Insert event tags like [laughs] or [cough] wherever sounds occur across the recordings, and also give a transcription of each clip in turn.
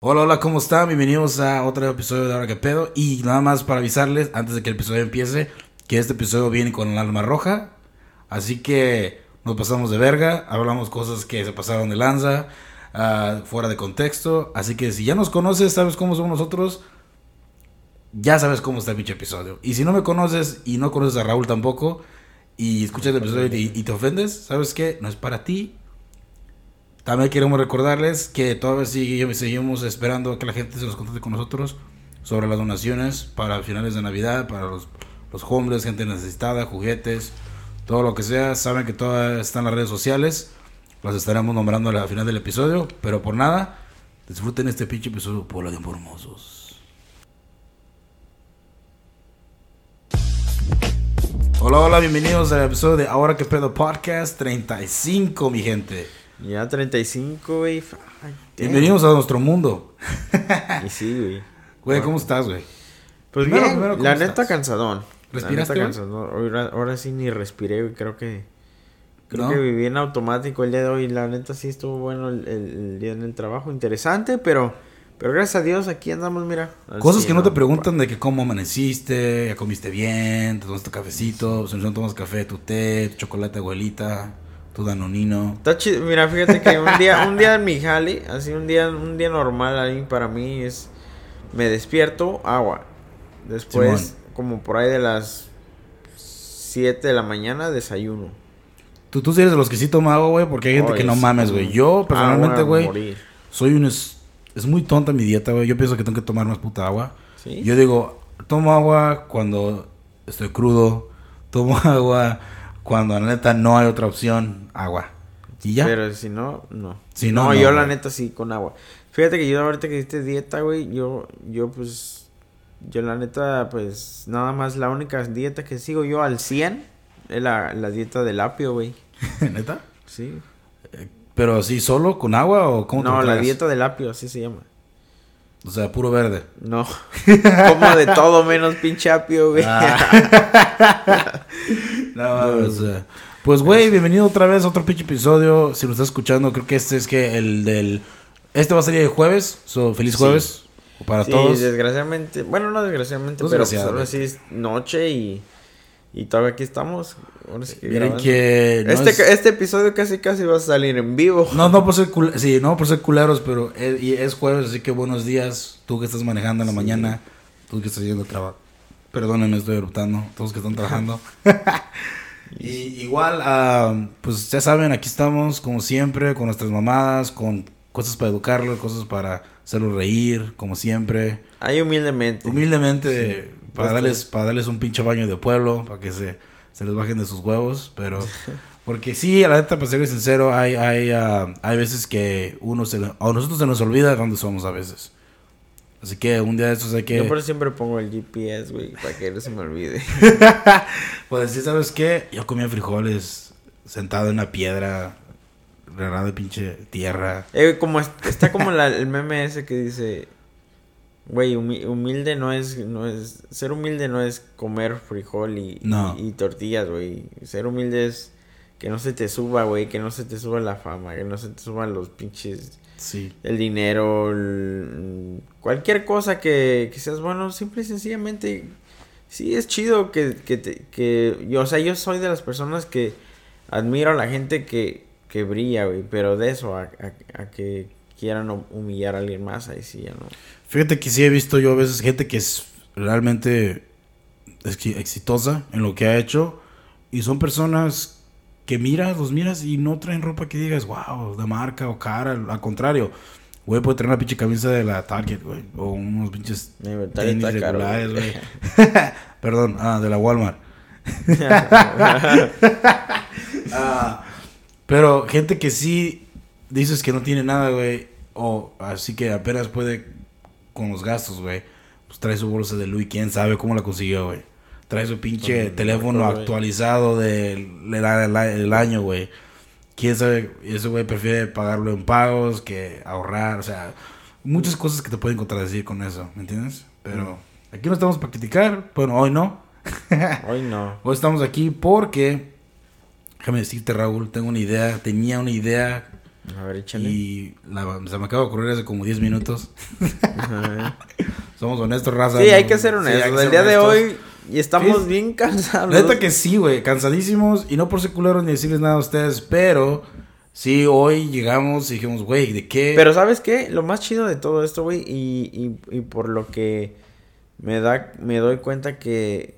Hola, hola, ¿cómo están? Bienvenidos a otro episodio de Ahora que pedo. Y nada más para avisarles, antes de que el episodio empiece, que este episodio viene con el alma roja. Así que nos pasamos de verga, hablamos cosas que se pasaron de lanza, ah, fuera de contexto. Así que si ya nos conoces, sabes cómo somos nosotros, ya sabes cómo está el episodio. Y si no me conoces y no conoces a Raúl tampoco, y escuchas el episodio y, y te ofendes, ¿sabes qué? No es para ti, también queremos recordarles que todavía sigue, seguimos esperando que la gente se nos contacte con nosotros sobre las donaciones para finales de Navidad, para los, los gente necesitada, juguetes, todo lo que sea. Saben que todas están las redes sociales. Las estaremos nombrando al final del episodio. Pero por nada, disfruten este pinche episodio por de Formosos. Hola, hola, bienvenidos al episodio de Ahora que pedo podcast 35, mi gente. Ya 35, güey. Bienvenidos a nuestro mundo. [laughs] y sí, güey. Güey, ¿cómo estás, güey? Pues Primero, bien, primero, ¿cómo la estás? neta cansadón. ¿Respiraste La neta cansadón. Ahora, ahora sí ni respiré, güey. Creo que... Creo ¿No? que viví en automático el día de hoy. La neta sí estuvo bueno el, el- el día en el trabajo. Interesante, pero... Pero gracias a Dios aquí andamos, mira. Cosas que no te preguntan de que cómo amaneciste, ya comiste bien, te tomaste tu cafecito, si no tomas café, tu té, tu chocolate abuelita, tu danonino. Está chido. Mira, fíjate que un día, un día en mi jale, así un día, un día normal ahí para mí es me despierto, agua. Después, Simón. como por ahí de las 7 de la mañana, desayuno. Tú, tú sí eres de los que sí toma agua, güey, porque hay gente que no mames, güey. Yo, personalmente, güey, soy un... Es, es muy tonta mi dieta, güey. Yo pienso que tengo que tomar más puta agua. ¿Sí? Yo digo, tomo agua cuando estoy crudo, tomo [laughs] agua cuando la neta no hay otra opción, agua. Y ya. Pero si no, no. Si no, no, no, yo la güey. neta sí con agua. Fíjate que yo ahorita que hiciste dieta, güey, yo, yo pues, yo la neta, pues, nada más la única dieta que sigo yo al 100 es la, la dieta del apio, güey. [laughs] ¿Neta? Sí. Pero sí, solo con agua o cómo No, la dieta del apio, así se llama. O sea, puro verde. No. [laughs] Como de todo menos pinche apio, güey. Ah. [laughs] no, Pues, güey, bienvenido otra vez a otro pinche episodio. Si lo estás escuchando, creo que este es que el del. Este va a salir el jueves. So, feliz Sí. jueves para sí, todos. desgraciadamente. Bueno, no desgraciadamente, pero pues ahora sí es noche y, y todavía aquí estamos. Ahora sí que Miren que. no este, es- este episodio casi casi va a salir en vivo. No, no por ser cul- sí, no por ser culeros, pero es, y es jueves, así que buenos días. Tú que estás manejando en la Sí. mañana, tú que estás yendo a trabajar. Perdónenme, estoy eruptando. Todos que están trabajando. [laughs] y igual, ah, pues ya saben, aquí estamos como siempre, con nuestras mamadas, con cosas para educarlo, cosas para hacerlo reír, como siempre. Ahí humildemente. Humildemente, Sí, para, basta. darles, para darles un pinche baño de pueblo, para que se, se les bajen de sus huevos, pero... [laughs] Porque sí, a la neta, para ser sincero, hay, hay, ah, hay veces que uno se, a nosotros se nos olvida dónde somos a veces. Así que un día de estos hay que... Yo por eso siempre pongo el GPS, güey, para que no se me olvide. [laughs] Pues sí, ¿sabes qué? Yo comía frijoles sentado en una piedra, regada de pinche tierra. Eh, como es- está como la- el meme ese que dice, güey, humi- humilde no es, no es, ser humilde no es comer frijol y, No. y, y tortillas, güey. Ser humilde es que no se te suba, güey, que no se te suba la fama, que no se te suban los pinches, Sí. el dinero, el- cualquier cosa que, que seas bueno, simple y sencillamente, sí es chido que, que, te- que yo, o sea, yo soy de las personas que admiro a la gente que, que brilla, güey, pero de eso a, a- a que quieran hum- humillar a alguien más, ahí sí ya no. Fíjate que sí he visto yo a veces gente que es realmente exi- exitosa en lo que ha hecho y son personas que miras, los miras y no traen ropa que digas, wow, de marca o cara, al contrario. Güey, puede traer una pinche camisa de la Target, güey, o unos pinches tenis está regulares, güey. güey. [laughs] Perdón, ah, de la Walmart. [laughs] [laughs] Ah, pero gente que sí dices que no tiene nada, güey, o así que apenas puede con los gastos, güey. Pues trae su bolsa de Louis, quién sabe cómo la consiguió, güey. Trae su pinche teléfono actualizado del, del año, güey. Quién sabe, y ese güey prefiere pagarlo en pagos que ahorrar, o sea, muchas cosas que te pueden contradecir con eso, ¿me entiendes? Pero aquí no estamos para criticar, bueno, hoy no. [laughs] Hoy no. Hoy estamos aquí porque, déjame decirte Raúl, tengo una idea, tenía una idea A ver, échale. Y la, se me acaba de ocurrir hace como 10 minutos. [laughs] Somos honestos, raza. Sí, hay que ser Sí, honestos. que El día de hoy y estamos Sí. bien [laughs] cansados. Neta que sí, güey. Cansadísimos. Y no por ser culeros ni decirles nada a ustedes. Pero sí, hoy llegamos y dijimos, güey, ¿de qué? Pero ¿sabes qué? Lo más chido de todo esto, güey, y, y, y por lo que me da, me doy cuenta que,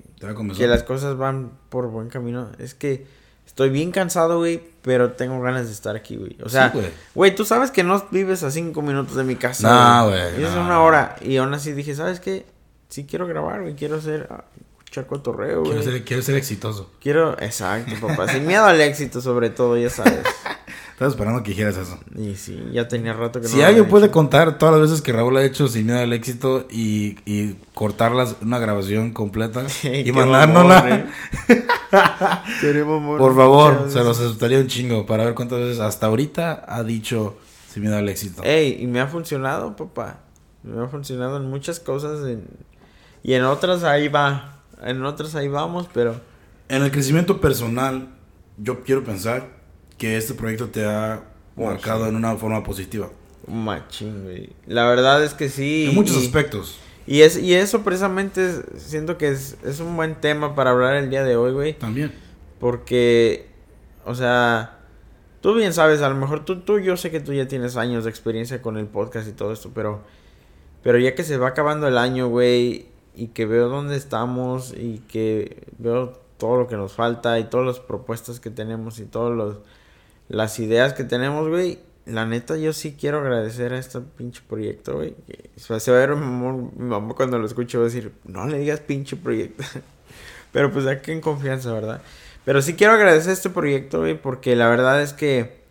que las cosas van por buen camino, es que estoy bien cansado, güey, pero tengo ganas de estar aquí, güey. O sea, Sí, güey. güey, tú sabes que no vives a cinco minutos de mi casa. No, güey, no. una hora. Y aún así dije, ¿sabes qué? Sí quiero grabar, güey, quiero hacer... Escuchar cotorreo, güey. Quiero ser, quiero ser exitoso. Quiero, exacto, papá. Sin miedo al éxito, sobre todo, ya sabes. Estaba esperando que dijeras eso. Y sí, ya tenía rato que no Si alguien puede contar todas las veces que Raúl ha hecho sin miedo al éxito y, y cortarlas una grabación completa [laughs] y mandárnosla, ¿eh? [laughs] Queremos por favor, se los veces. asustaría un chingo para ver cuántas veces hasta ahorita ha dicho sin miedo al éxito. Ey, y me ha funcionado, papá. Me ha funcionado en muchas cosas. en- Y en otras ahí va. En otras ahí vamos, pero. En el crecimiento personal, yo quiero pensar que este proyecto te ha marcado en una forma positiva. Machín, güey. La verdad es que sí. en muchos y- aspectos. Y, es, y eso precisamente es- siento que es, es un buen tema para hablar el día de hoy, güey. También. Porque, o sea, tú bien sabes, a lo mejor tú, tú, yo sé que tú ya tienes años de experiencia con el podcast y todo esto, pero, pero ya que se va acabando el año, güey, y que veo dónde estamos y que veo todo lo que nos falta y todas las propuestas que tenemos y todas las ideas que tenemos, güey, la neta yo sí quiero agradecer a este pinche proyecto, güey. Se va a ver mi mamá, mi mamá cuando lo escuche va a decir, no le digas pinche proyecto. [laughs] Pero pues aquí en confianza, ¿verdad? Pero sí quiero agradecer este proyecto, güey, porque la verdad es que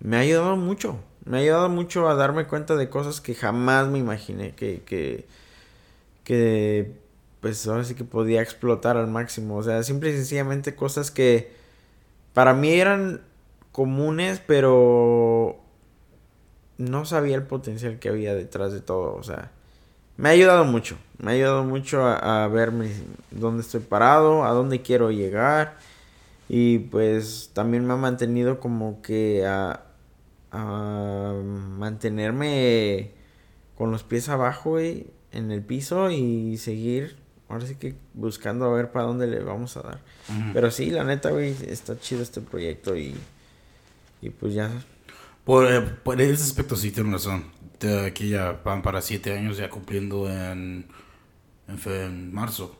me ha ayudado mucho. Me ha ayudado mucho a darme cuenta de cosas que jamás me imaginé que, que, que pues ahora sí que podía explotar al máximo. O sea, simple y sencillamente cosas que para mí eran comunes, pero no sabía el potencial que había detrás de todo. O sea, me ha ayudado mucho. Me ha ayudado mucho a, a ver mi- dónde estoy parado, a dónde quiero llegar. Y pues también me ha mantenido como que a, a mantenerme con los pies abajo, güey, en el piso y seguir, ahora sí que buscando a ver para dónde le vamos a dar. Ujú. Pero sí, la neta, güey, está chido este proyecto y, y pues ya. Por, eh, por ese aspecto sí tienes razón. De aquí ya van para siete años ya cumpliendo en, en, fe- en marzo.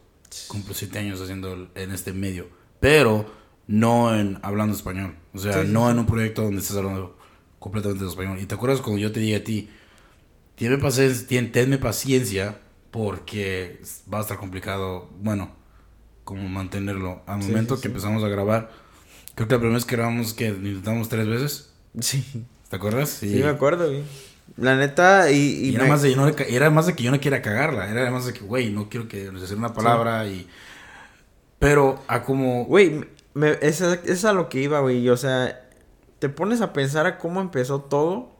Cumplo siete años haciendo el- en este medio. Pero no en hablando español. O sea, Sí, sí, no en un proyecto donde estés hablando completamente de español. Y te acuerdas cuando yo te dije a ti, tenme paciencia, tenme paciencia porque va a estar complicado, bueno, como mantenerlo. Al Sí, momento sí, que sí. empezamos a grabar, creo que la primera vez que grabamos, que intentamos tres veces. Sí, ¿Te acuerdas? sí, me acuerdo, güey. La neta, y... Y, y era, me- más de, yo no era más de que yo no quiera cagarla. Era más de que, güey, no quiero que decir una palabra y... Pero a como... Güey, me, es, a- es a lo que iba, güey. O sea, te pones a pensar a cómo empezó todo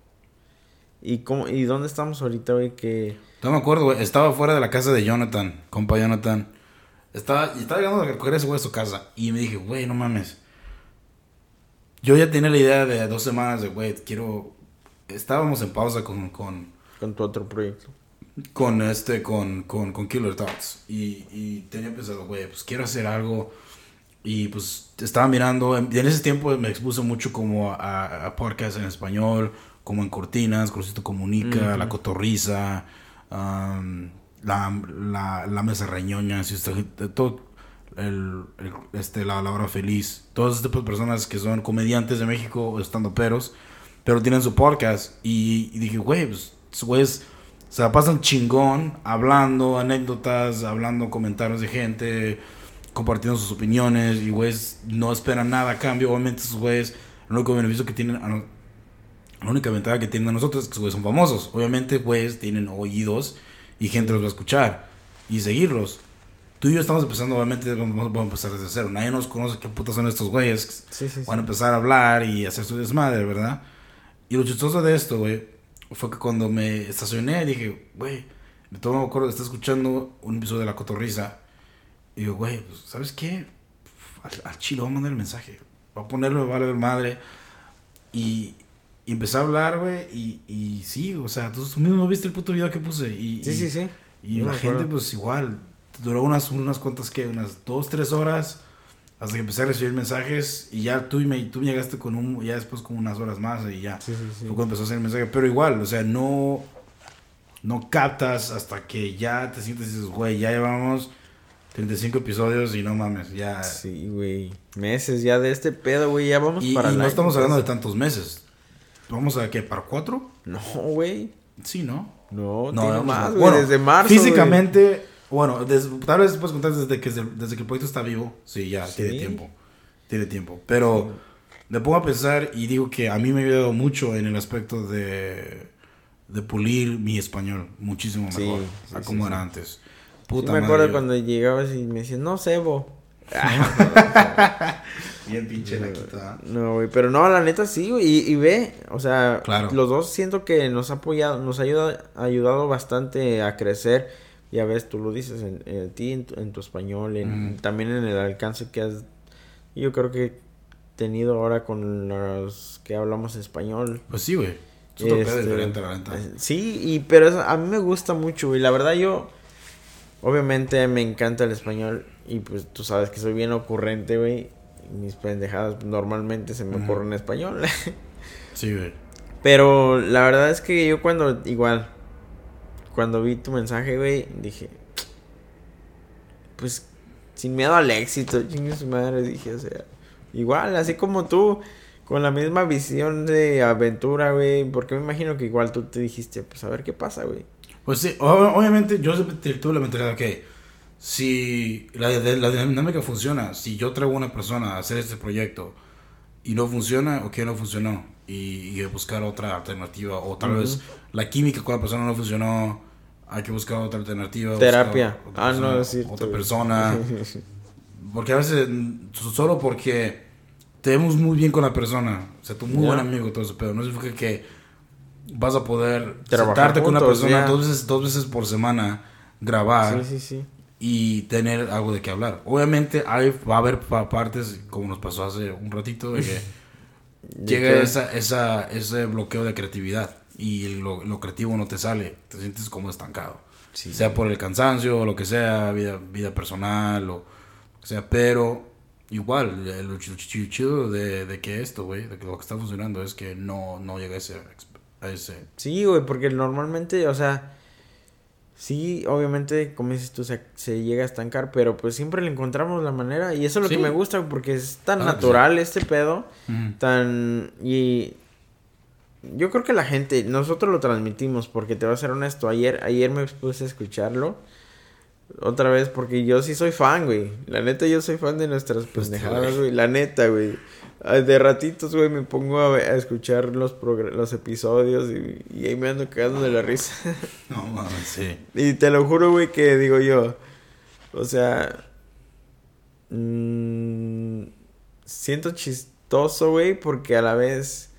y cómo y dónde estamos ahorita, güey, que... No me acuerdo, güey. Estaba fuera de la casa de Jonathan, compa Jonathan. Estaba, y estaba llegando a recoger ese güey a su casa. Y me dije, güey, no mames. Yo ya tenía la idea de dos semanas de, güey, quiero... Estábamos en pausa con, con, Con tu otro proyecto. con este, con, con, con Killer Thoughts. Y, y tenía pensado, güey, pues quiero hacer algo. Y pues estaba mirando, en, en ese tiempo me expuse mucho como a, a podcasts en español, como en Cortinas, Crucito Comunica. La Cotorriza, am, la, la, la Mesa Reñoña, si usted, todo, el, el- este, la, la Hora Feliz, todos tipo de personas que son comediantes de México estando peros, pero tienen su podcast. Y, y dije, güey, pues, güeyes se la pasan chingón, hablando anécdotas, hablando comentarios de gente, compartiendo sus opiniones, y güeyes no esperan nada a cambio. Obviamente, esos güeyes, el único beneficio que tienen, la única ventaja que tienen a nosotros es que güeyes son famosos. Obviamente, güeyes tienen oídos y gente los va a escuchar y seguirlos. Tú y yo estamos empezando, obviamente, vamos, vamos a empezar desde cero. Nadie nos conoce qué putas son estos güeyes. Sí, sí, sí. Van a empezar a hablar y hacer su desmadre, ¿verdad? Y lo chistoso de esto, güey, fue que cuando me estacioné dije, güey, de todo me acuerdo de estar escuchando un episodio de La Cotorriza. Y digo, güey, pues, ¿sabes qué? Al, al chilo voy a mandar el mensaje. Voy a ponerlo, vale ver madre. Y, Y empecé a hablar, güey, y, y sí, o sea, tú mismo viste el puto video que puse. Y, Sí, y- sí, sí. Y la gente, pues igual, duró unas, unas cuantas que, unas dos, tres horas, hasta que empecé a recibir mensajes, y ya tú me, tú me llegaste con un, ya después con unas horas más, y ya. Sí, sí, sí. Fue cuando empezó a hacer el mensaje, pero igual, o sea, no, no captas hasta que ya te sientes y dices, güey, ya llevamos 35 episodios y no mames, ya. Sí, güey. Meses ya de este pedo, güey. Ya vamos y para y no estamos hablando de pues. tantos meses. ¿Vamos a qué? ¿Para cuatro? No, güey. Sí, ¿no? No, No, tiene más, güey. bueno, desde marzo. Físicamente, bueno, des- tal vez puedes contar desde que, desde que el proyecto está vivo. Sí, ya, Sí. tiene tiempo. Tiene tiempo. Pero me pongo a pensar y digo que a mí me ha ayudado mucho en el aspecto de, de pulir mi español muchísimo Sí, mejor sí, a sí, como sí. era antes. Sí, Puta me acuerdo cuando llegabas y me decías, no, Sebo. [laughs] Bien pinche. No, güey, pero no, la neta sí, güey. Y, y ve, o sea, Claro. los dos siento que nos ha apoyado, nos ha ayudado, ayudado bastante a crecer. Ya ves, tú lo dices en, en ti, en tu, en tu español, en, también en el alcance que has, yo creo que tenido ahora con los que hablamos español. Pues sí, güey. Este, diferente, la neta. eh, Sí, y pero eso- a mí me gusta mucho, y la verdad yo, obviamente me encanta el español, y pues tú sabes que soy bien ocurrente, güey. Mis pendejadas normalmente se me ocurren en español. [laughs] Sí, güey. pero la verdad es que yo cuando, igual, cuando vi tu mensaje, güey, dije, pues, sin miedo al éxito, chingue su madre, dije, o sea, igual, así como tú, con la misma visión de aventura, güey, porque me imagino que igual tú te dijiste, pues, a ver qué pasa, güey. Pues sí, obviamente yo tuve la mentalidad que si la, la dinámica funciona, si yo traigo a una persona a hacer este proyecto y no funciona, ok, no funcionó, y, y buscar otra alternativa, o tal vez la química con la persona no funcionó, hay que buscar otra alternativa. Terapia. otra Ah, persona- Otra. [laughs] Porque a veces, solo porque te vemos muy bien con la persona, o sea, tú muy Ya. buen amigo, todo eso, pero no significa que vas a poder sentarte con una persona dos veces, dos veces por semana, grabar Sí, sí, sí. y tener algo de qué hablar. Obviamente hay, va a haber pa- partes, como nos pasó hace un ratito, de que [laughs] ¿De llega esa, esa, ese bloqueo de creatividad y lo, lo creativo no te sale, te sientes como estancado. Sea por el cansancio o lo que sea, vida, vida personal o que sea, pero igual, el- lo ch- ch- chido de, de que esto, güey, de que lo que está funcionando es que no, no llega a ese, Sí, güey, porque normalmente, o sea, sí, obviamente, como dices tú, se, se llega a estancar, pero pues siempre le encontramos la manera y eso es lo Sí. que me gusta porque es tan sí. natural este pedo, tan... y yo creo que la gente, nosotros lo transmitimos porque te voy a ser honesto, ayer, ayer me puse a escucharlo. Otra vez, porque yo sí soy fan, güey. La neta, yo soy fan de nuestras Pues, pendejadas, güey. La neta, güey. De ratitos, güey, me pongo a, a escuchar los, los episodios y, y ahí me ando cagando de la risa. [laughs] No mames, sí. y te lo juro, güey, que digo yo. O sea. mm, siento chistoso, güey, porque a la vez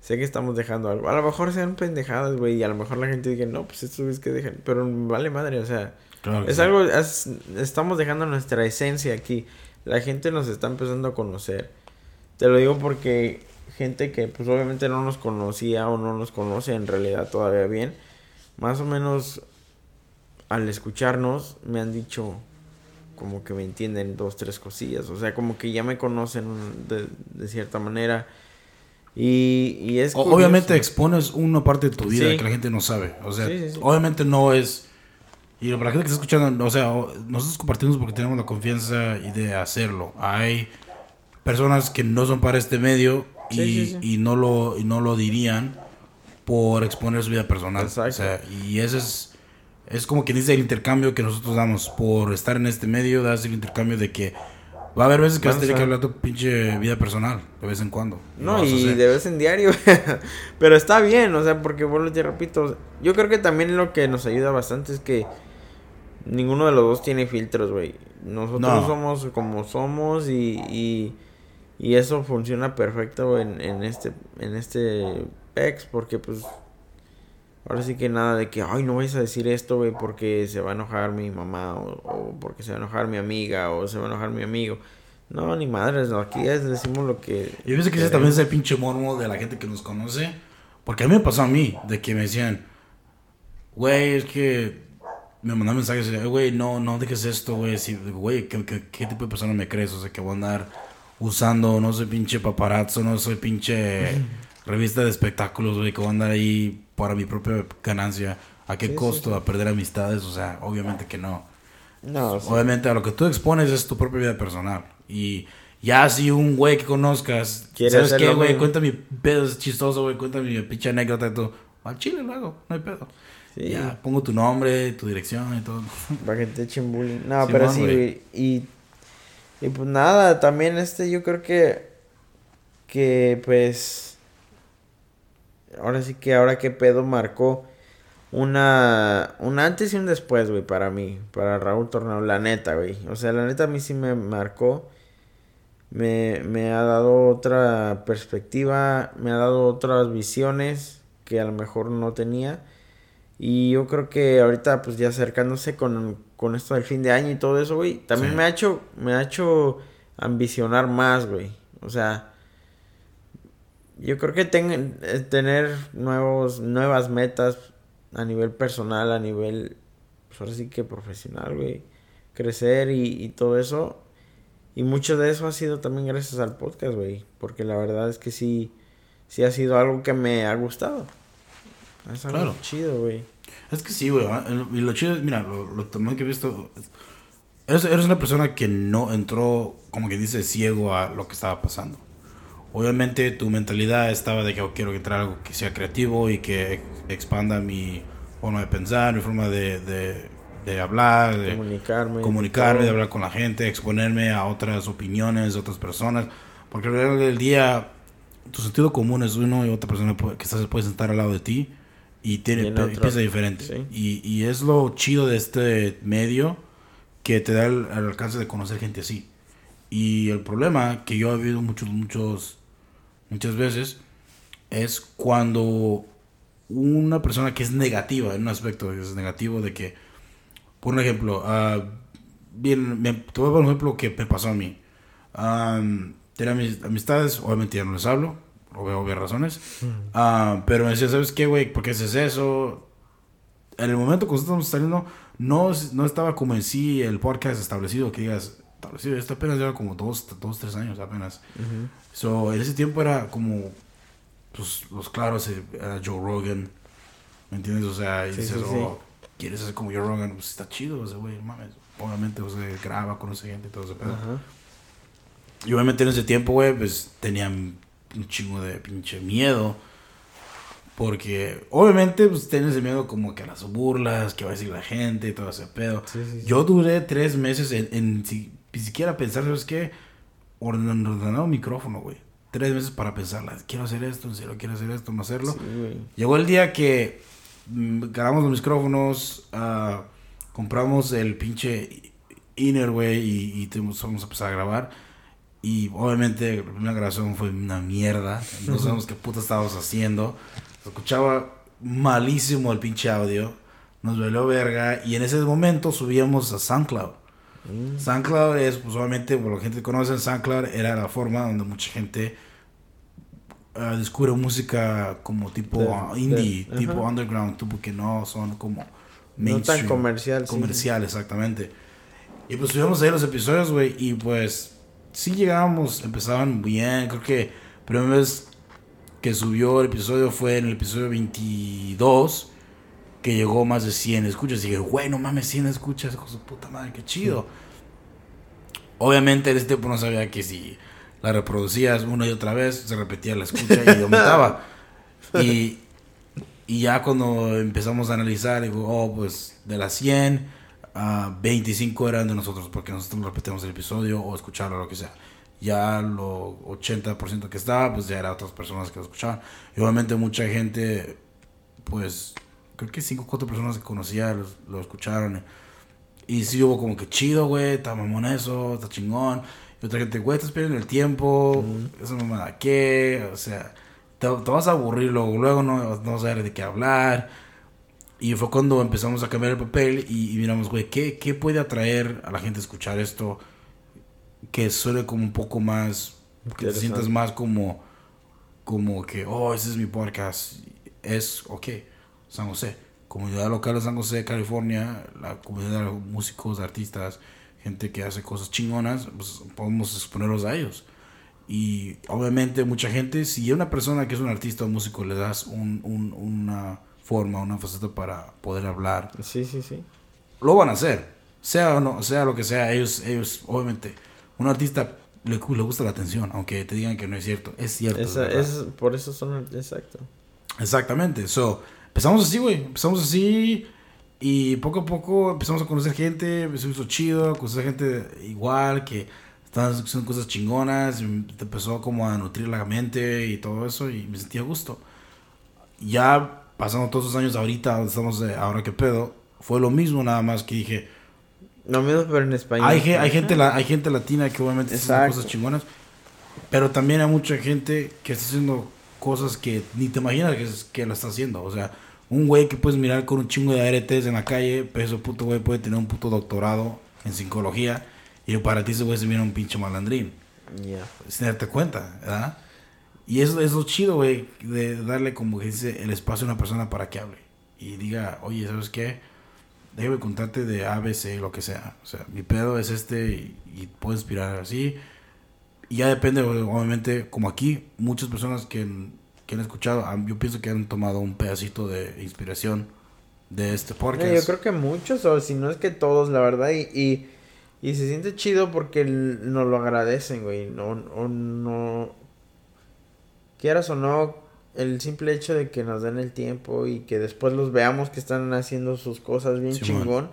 sé que estamos dejando algo. A lo mejor sean pendejadas, güey, y a lo mejor la gente diga, no, pues esto es que dejan. Pero vale madre, o sea. Claro Es sí. algo, es- estamos dejando nuestra esencia aquí. La gente nos está empezando a conocer. Te lo digo porque gente que pues obviamente no nos conocía o no nos conoce en realidad todavía bien, más o menos al escucharnos me han dicho como que me entienden dos, tres cosillas. O sea, como que ya me conocen de, de cierta manera. Y, y es... Curioso. Obviamente expones una parte de tu vida Sí. que la gente no sabe. O sea, sí. obviamente no es... Y para la gente que está escuchando, o sea, nosotros compartimos porque tenemos la confianza y de hacerlo. Hay personas que no son para este medio y, Sí, sí, sí. y no lo y no lo dirían por exponer su vida personal. Exacto. O sea, y ese es es como quien dice el intercambio que nosotros damos por estar en este medio, das el intercambio de que va a haber veces que vas a tener que hablar tu pinche vida personal de vez en cuando. No, y de vez en diario. [laughs] Pero está bien, o sea, porque vuelvo te repito. Yo creo que también lo que nos ayuda bastante es que ninguno de los dos tiene filtros, güey. Nosotros No. somos como somos y, y, y eso funciona perfecto en, en este en este PEX porque pues ahora sí que nada de que ay no vais a decir esto, güey, porque se va a enojar mi mamá o, o porque se va a enojar mi amiga o se va a enojar mi amigo. No, ni madres, no, aquí es, decimos lo que... Yo pienso que ese también es el pinche mormo de la gente que nos conoce. Porque a mí me pasó a mí, de que me decían, güey, es que me mandaban mensajes, güey, no, no dejes esto, güey, si, güey, ¿qué, ¿qué, qué, tipo de persona me crees? O sea, que voy a andar usando, no soy pinche paparazzo, no soy pinche revista de espectáculos, güey, que voy a andar ahí para mi propia ganancia. ¿A qué costo? ¿A perder amistades? O sea, obviamente que no. No, Obviamente a lo que tú expones es tu propia vida personal. Y ya si un güey que conozcas, ¿sabes qué, güey? Cuenta mi pedo, es chistoso, güey. Cuenta mi pinche anécdota y todo. Al chile lo hago, no hay pedo. Sí. Ya, pongo tu nombre, tu dirección y todo. Para que te echen bullying. No, pero sí, güey. Y, y pues nada, también este, yo creo que. Que pues. Ahora sí que ahora que pedo marcó una, un antes y un después, güey, para mí, para Raúl Tornado, la neta, güey. O sea, la neta a mí sí me marcó, me, me ha dado otra perspectiva, me ha dado otras visiones que a lo mejor no tenía. Y yo creo que ahorita, pues ya acercándose con, con esto del fin de año y todo eso, güey, también me ha hecho, me ha hecho ambicionar más, güey. O sea, yo creo que ten, eh, tener nuevos, nuevas metas, a nivel personal, a nivel, pues ahora sí que profesional, güey. Crecer y, y todo eso. Y mucho de eso ha sido también gracias al podcast, güey. Porque la verdad es que sí, sí ha sido algo que me ha gustado. Es algo claro. chido, güey. Es que sí, güey. Y lo chido es, mira, lo, lo también que he visto. Eres, eres una persona que no entró, como que dice, ciego a lo que estaba pasando. Obviamente tu mentalidad estaba de que oh, quiero entrar algo que sea creativo y que expanda mi forma de pensar, mi forma de, de, hablar, de comunicarme, comunicarme de hablar con la gente, exponerme a otras opiniones de otras personas. Porque al final del día, tu sentido común es uno y otra persona que se puede sentar al lado de ti y tiene diferente. Y, y, es lo chido de este medio que te da el, el, alcance de conocer gente así. Y el problema que yo he vivido muchos, muchos muchas veces es cuando una persona que es negativa en un aspecto es negativo de que por un ejemplo uh, bien me, te voy a poner un ejemplo que me pasó a mí um, tenía mis amistades obviamente ya no les hablo obvias razones uh, pero me decía sabes qué güey por qué haces eso en el momento que estamos saliendo no, no estaba como en sí el podcast establecido que digas establecido esto apenas lleva como dos, dos tres años apenas So, en ese tiempo era como, pues, los claros, eh, era Joe Rogan, ¿me entiendes? O sea, y dices, oh, ¿quieres ser como Joe Rogan? Pues está chido, ese güey, mames. Obviamente, o sea, graba, conoce gente y todo ese pedo. Y obviamente en ese tiempo, güey, pues tenían un chingo de pinche miedo. Porque obviamente pues tienes ese miedo como que a las burlas, que va a decir la gente y todo ese pedo. Yo duré tres meses en, en, ni siquiera pensar, ¿sabes qué? ordenado un micrófono, güey. Tres meses para pensarla. Quiero hacer esto, en serio, quiero hacer esto, no hacerlo. Llegó el día que mm, grabamos los micrófonos, uh, compramos el pinche inner, güey, y, y vamos a empezar a grabar. Y obviamente la primera grabación fue una mierda. No sabemos qué puta estábamos haciendo. Se escuchaba malísimo el pinche audio. Nos valió verga. Y en ese momento subíamos a SoundCloud. Mm. SoundCloud es, pues obviamente, por lo que la gente conoce, SoundCloud era la forma donde mucha gente uh, descubre música como tipo indie, tipo underground, tipo que no son como mainstream. No tan comercial. Comercial, exactamente. Y pues subimos ahí los episodios, güey, y pues sí llegábamos, empezaban bien, creo que la primera vez que subió el episodio fue en el episodio 22 que llegó más de 100 escuchas. Y dije, güey, no mames, 100 escuchas, con su puta madre, qué chido. Obviamente en ese tiempo no sabía que si la reproducías una y otra vez, se repetía la escucha y aumentaba. [laughs] y, y ya cuando empezamos a analizar, digo, oh, pues de las 100, uh, 25 eran de nosotros, porque nosotros repetimos el episodio o escucharlo o lo que sea. Ya lo 80% que estaba, pues ya eran otras personas que lo escuchaban. Y obviamente mucha gente, pues creo que cinco o cuatro personas que conocía lo, escucharon. Y sí hubo como que chido, güey, está mamón eso, está chingón. Y otra gente, güey, estás perdiendo el tiempo, eso no me da qué, o sea, te, vas a aburrir luego, luego no, no vas a saber de qué hablar. Y fue cuando empezamos a cambiar el papel y, miramos, güey, ¿qué, ¿qué puede atraer a la gente a escuchar esto? que suene como un poco más, que te sientas más como, como que, oh, ese es mi podcast. Es, ok, San José, comunidad local de San José, California, la comunidad de músicos, artistas, gente que hace cosas chingonas, pues podemos exponerlos a ellos. Y obviamente mucha gente, si a una persona que es un artista o músico le das un, un, una forma, una faceta para poder hablar, sí, sí, sí. lo van a hacer. Sea o no, sea lo que sea, ellos, ellos obviamente, un artista le, le gusta la atención, aunque te digan que no es cierto. Es cierto. es, por eso son, exacto. Exactamente. So, empezamos así, güey. Empezamos así y poco a poco empezamos a conocer gente, me hizo chido, conocer gente igual, que estaban haciendo cosas chingonas, y te empezó como a nutrir la mente y todo eso, y me sentía a gusto. Ya pasando todos esos años ahorita, estamos ahora que pedo, fue lo mismo, nada más que dije... Lo mismo, pero en español. Hay, hay, gente, la, hay gente latina que obviamente está haciendo cosas chingonas, pero también hay mucha gente que está haciendo cosas que ni te imaginas que, que la está haciendo, o sea un güey que puedes mirar con un chingo de aretes en la calle, pero ese puto güey puede tener un puto doctorado en psicología y para ti ese güey se mira un pinche malandrín. Ya. Sin darte cuenta, ¿verdad? Y eso es lo chido, güey, de darle como que dice el espacio a una persona para que hable. Y diga, oye, ¿sabes qué? Déjame contarte de ABC, lo que sea. O sea, mi pedo es este y, y puedo inspirar así. Y ya depende, obviamente, como aquí, muchas personas que que han escuchado, yo pienso que han tomado un pedacito de inspiración de este podcast. yo creo que muchos, o si no es que todos, la verdad, y, y, se siente chido porque nos lo agradecen, güey. No, o no, quieras o no, el simple hecho de que nos den el tiempo y que después los veamos que están haciendo sus cosas bien chingón,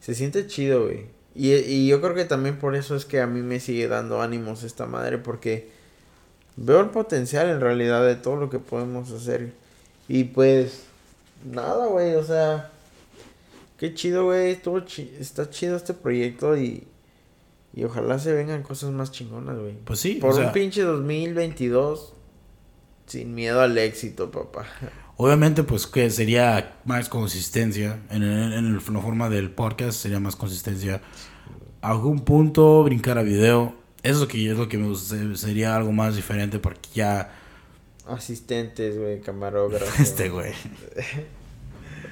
se siente chido, güey. Y, y yo creo que también por eso es que a mí me sigue dando ánimos esta madre, porque veo el potencial en realidad de todo lo que podemos hacer. Y pues, nada, güey, o sea, qué chido, güey, está chido este proyecto y, y ojalá se vengan cosas más chingonas, güey. Pues sí. Por un pinche 2022, sin miedo al éxito, papá. Obviamente, pues que sería más consistencia. En, en, la forma del podcast sería más consistencia. A algún punto brincar a video eso que es lo que me gustaría, sería algo más diferente porque ya... Asistentes, güey, camarógrafos. [laughs] Este, güey.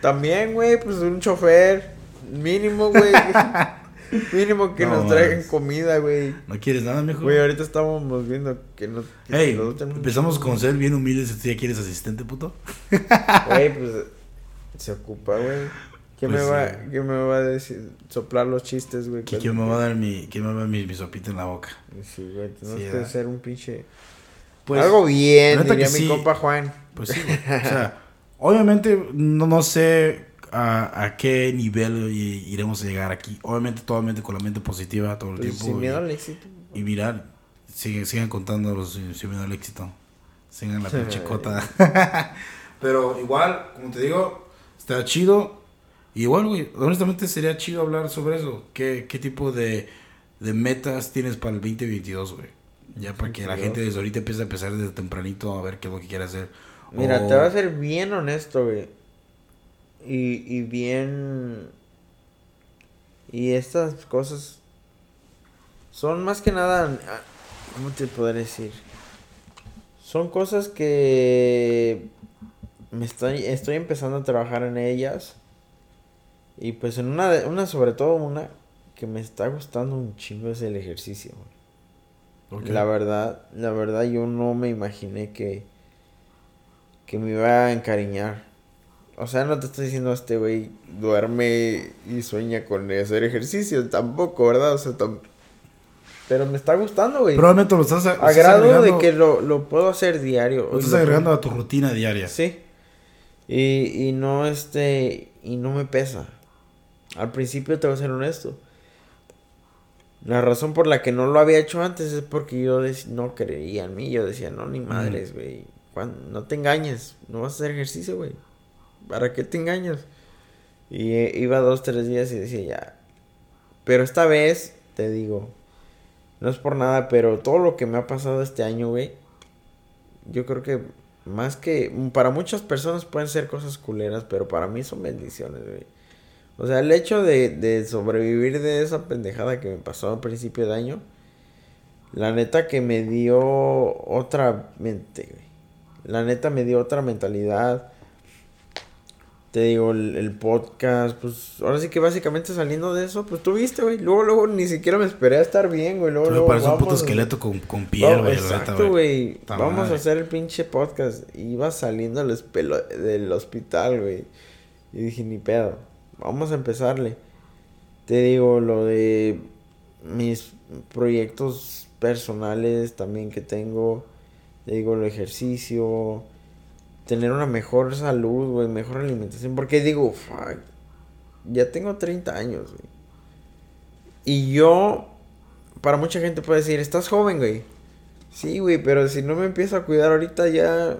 También, güey, pues un chofer. Mínimo, güey. [laughs] Mínimo que nos traigan comida, güey. ¿No quieres nada, mejor? Güey, ahorita estábamos viendo que no... hey, empezamos con ser bien humildes. ¿Tú ya quieres asistente, puto? [laughs] Güey, pues... Se ocupa, güey. ¿Quién, me, pues va, ¿Quién me va a decir, soplar los chistes, güey? ¿Quién me va a dar mi, quién me va a dar mi, mi sopita en la boca? Sí, güey, tenemos que hacer un pinche... Pues, Algo bien, diría mi compa Juan. Pues sí, o sea, obviamente no, no sé a, a, qué nivel iremos a llegar aquí. Obviamente, totalmente con la mente positiva todo el pues tiempo. Sin miedo al éxito. Y mirar, sigan, sigan contando los, sin miedo al éxito. Sigan la pinche cota. [laughs] Pero igual, como te digo, está chido Igual, güey, honestamente sería chido hablar sobre eso. ¿Qué, qué tipo de, de metas tienes para el 2022, güey? Ya para que la gente desde ahorita empiece a empezar desde tempranito a ver qué es lo que quiere hacer. Mira, te voy a ser bien honesto, güey. Y, y bien... Y estas cosas son más que nada... ¿Cómo te podré decir? Son cosas que me estoy, estoy empezando a trabajar en ellas y pues en una, una sobre todo una que me está gustando un chingo es el ejercicio. La verdad, la verdad yo no me imaginé que, que me iba a encariñar. O sea, no te estoy diciendo este güey duerme y sueña con hacer ejercicio, tampoco, ¿verdad? O sea, pero me está gustando, güey. Probablemente lo estás, a grado de que lo, lo, puedo hacer diario. Lo estás agregando a tu rutina diaria. Sí. Y, y no este y no me pesa. Al principio te voy a ser honesto. La razón por la que no lo había hecho antes es porque yo no creía en mí. Yo decía, no, ni madres, güey. No te engañes. No vas a hacer ejercicio, güey. ¿Para qué te engañas? Y eh, iba dos, tres días y decía, ya. Pero esta vez, te digo, no es por nada, pero todo lo que me ha pasado este año, güey. Yo creo que más que... Para muchas personas pueden ser cosas culeras, pero para mí son bendiciones, güey. O sea, el hecho de, de sobrevivir de esa pendejada que me pasó a principio de año La neta que me dio otra mente, güey. La neta me dio otra mentalidad. Te digo, el, el, podcast, pues ahora sí que básicamente saliendo de eso, pues tú viste, güey. Luego, luego ni siquiera me esperé a estar bien, güey. Luego, luego. Parece un puto esqueleto con, con piel, güey. Exacto, güey. Vamos a hacer el pinche podcast. Iba saliendo del hospital, güey. Y dije, ni pedo. Vamos a empezarle. Te digo, lo de mis proyectos personales también que tengo. Te digo, el ejercicio tener una mejor salud, güey, mejor alimentación. Porque digo, fuck, ya tengo 30 años, güey. Y yo, para mucha gente puede decir, estás joven, güey. Sí, güey, pero si no me empiezo a cuidar ahorita ya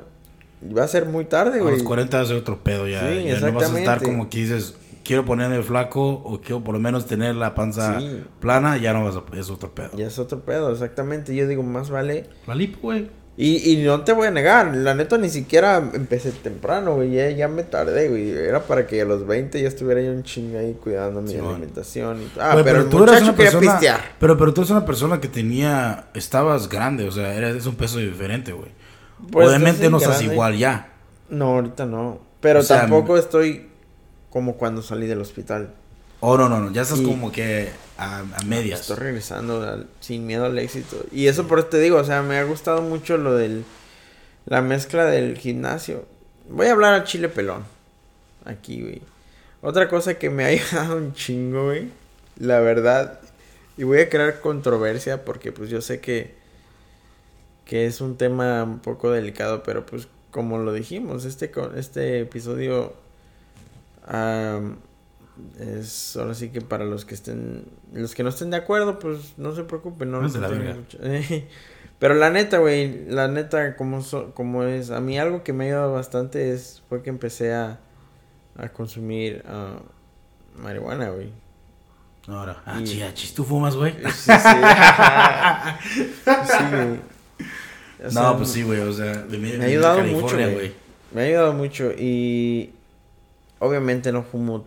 va a ser muy tarde, güey. A los 40 va a ser otro pedo ya. Sí, ya no vas a estar como que dices, quiero ponerme flaco o quiero por lo menos tener la panza plana, ya no vas a, es otro pedo. Ya es otro pedo, exactamente. Yo digo, más vale. La lipo, güey. Y, y no te voy a negar, la neta ni siquiera empecé temprano, güey, ya, me tardé, güey. Era para que a los 20 ya estuviera yo un chingo ahí cuidando mi alimentación. Y... Ah, pero, tú eras una persona, Pero, pero tú eres una persona que tenía, estabas grande, o sea, eres un peso diferente, güey. Pues Obviamente no estás igual ya. No, ahorita no. Pero tampoco estoy como cuando salí del hospital. Oh, no, no, no, ya estás como que a, medias. Estoy regresando sin miedo al éxito. Y eso por eso te digo, o sea, me ha gustado mucho lo del. La mezcla del gimnasio. Voy a hablar a chile pelón. Aquí, güey. Otra cosa que me ha [laughs] ayudado un chingo, güey. La verdad. Y voy a crear controversia porque, pues, yo sé que. Que es un tema un poco delicado, pero pues, como lo dijimos, este, este episodio es ahora sí que para los que estén los que no estén de acuerdo pues no se preocupen no, [laughs] pero la neta güey la neta como como es a mí algo que me ha ayudado bastante es fue que empecé a a consumir uh, marihuana güey. Ahora ah y... chis, tú fumas güey. Sí sí, sí güey. No pues sí güey o sea me, ha ayudado mucho güey. Me ha ayudado mucho y obviamente no fumo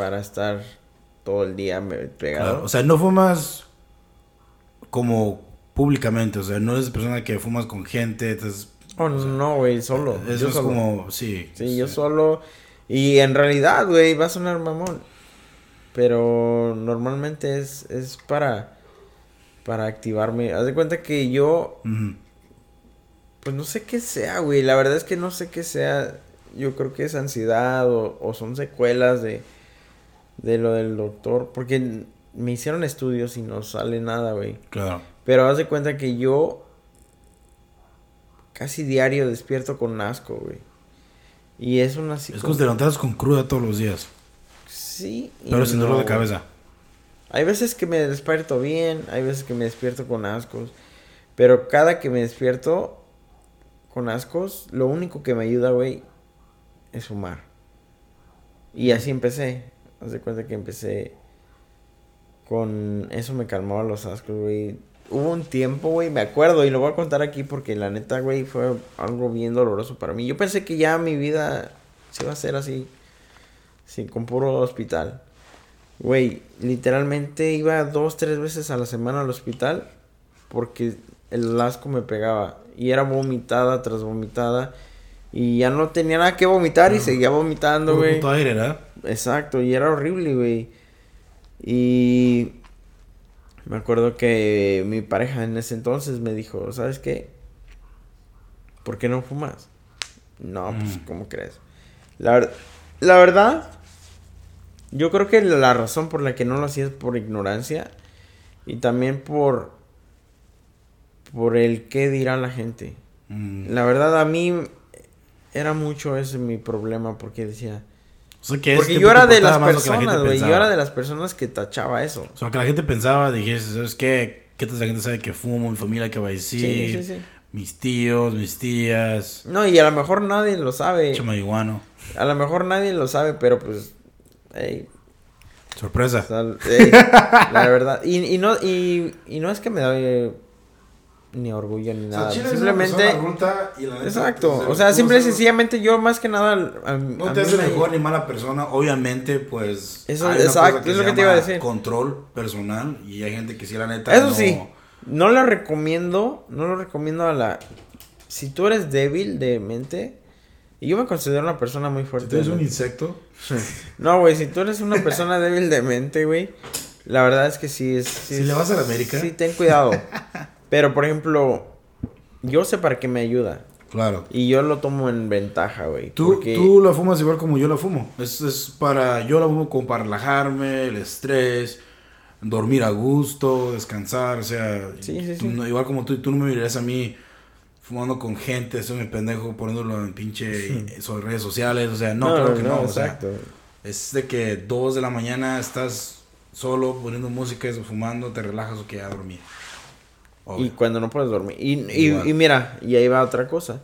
para estar todo el día pegado. o sea, no fumas como públicamente, o sea, no eres persona que fumas con gente, entonces... Oh, no, güey, solo. Eso es como, sí. Sí, yo solo. Y en realidad, güey, va a sonar mamón. Pero normalmente es, es para, para activarme. Haz de cuenta que yo... Pues no sé qué sea, güey. La verdad es que no sé qué sea. Yo creo que es ansiedad o son secuelas de de lo del doctor, porque me hicieron estudios y no sale nada, güey. Claro. Pero haz de cuenta que yo casi diario despierto con asco, güey. Y es una Es como te levantas con cruda todos los días. Sí. Pero sin dolor de cabeza. Hay veces que me despierto bien, hay veces que me despierto con ascos. Pero cada que me despierto con ascos, lo único que me ayuda, güey, es fumar. Y así empecé. Haz de cuenta que empecé con eso me calmaba los ascos, güey. Hubo un tiempo, güey, me acuerdo, y lo voy a contar aquí porque la neta, güey, fue algo bien doloroso para mí. Yo pensé que ya mi vida se iba a hacer así, sin con puro hospital. Güey, literalmente iba dos, tres veces a la semana al hospital porque el asco me pegaba. Y era vomitada tras vomitada. Y ya no tenía nada que vomitar y seguía vomitando, güey. aire, ¿verdad? Exacto, y era horrible, güey. Y me acuerdo que mi pareja en ese entonces me dijo, ¿sabes qué? ¿Por qué no fumas? No, pues, mm. ¿cómo crees? La, la verdad, yo creo que la razón por la que no lo hacía es por ignorancia y también por por el qué dirá la gente. Mm. La verdad a mí era mucho ese mi problema porque decía, porque yo era de las personas, güey. Yo era de las personas que tachaba eso. O sea, que la gente pensaba, dijese, ¿sabes qué? ¿Qué tal la gente sabe que fumo? Mi familia, ¿qué va a decir? Sí, sí, sí. Mis tíos, mis tías. No, y a lo mejor nadie lo sabe. Chamaiguano. A lo mejor nadie lo sabe, pero pues. Ey, Sorpresa. la verdad. Y, y, no, y, y no es que me da ni orgullo ni nada. Simplemente. exacto. o sea, simple y sencillamente yo más que nada. no te hace mejor ni mala persona. Obviamente, pues. Eso, exacto. Es lo que te iba a decir. Control personal. Y hay gente que sí, la neta. Eso sí. No lo recomiendo, no lo recomiendo a la... Si tú eres débil de mente, y yo me considero una persona muy fuerte. ¿Tú eres un insecto? [laughs] no, güey, si tú eres una persona débil de mente, güey, la verdad es que sí es... si le vas a la América. Sí, ten cuidado. [laughs] Pero, por ejemplo, yo sé para qué me ayuda. Claro. Y yo lo tomo en ventaja, güey. Tú, porque... tú la fumas igual como yo la fumo. Es, es para... Yo la fumo como para relajarme, el estrés dormir a gusto, descansar, o sea, sí, sí, sí. igual como tú, tú no me mirarías a mí fumando con gente, soy mi pendejo poniéndolo en pinche [laughs] sobre redes sociales, o sea, no, claro que no, exacto. es de que dos de la mañana estás solo poniendo música, eso, fumando, te relajas o que ya dormir. Y cuando no puedes dormir. Y, y, y, mira, y ahí va otra cosa.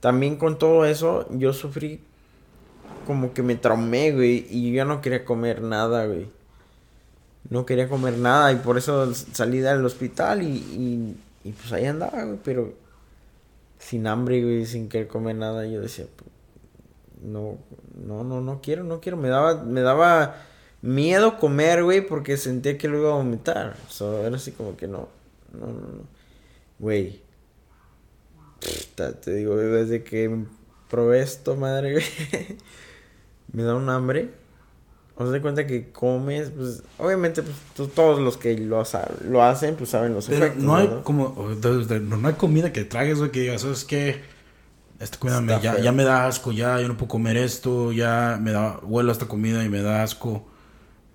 También con todo eso, yo sufrí como que me traumé, güey, y yo ya no quería comer nada, güey. No quería comer nada y por eso salí del hospital y, y, pues ahí andaba, güey, pero sin hambre, güey, sin querer comer nada, yo decía, no, no, no, no quiero, no quiero, me daba, me daba miedo comer, güey, porque sentía que lo iba a vomitar, so, era así como que no, no, no, no, güey, te digo, desde que probé esto, madre, [laughs] me da un hambre os de cuenta que comes, pues, obviamente, pues, todos los que lo, lo hacen, pues, saben los Pero no hay como, no hay comida que tragues, güey, que digas, ¿sabes qué? Esta comida me, ya, ya, me da asco, ya, yo no puedo comer esto, ya me da, huelo a esta comida y me da asco.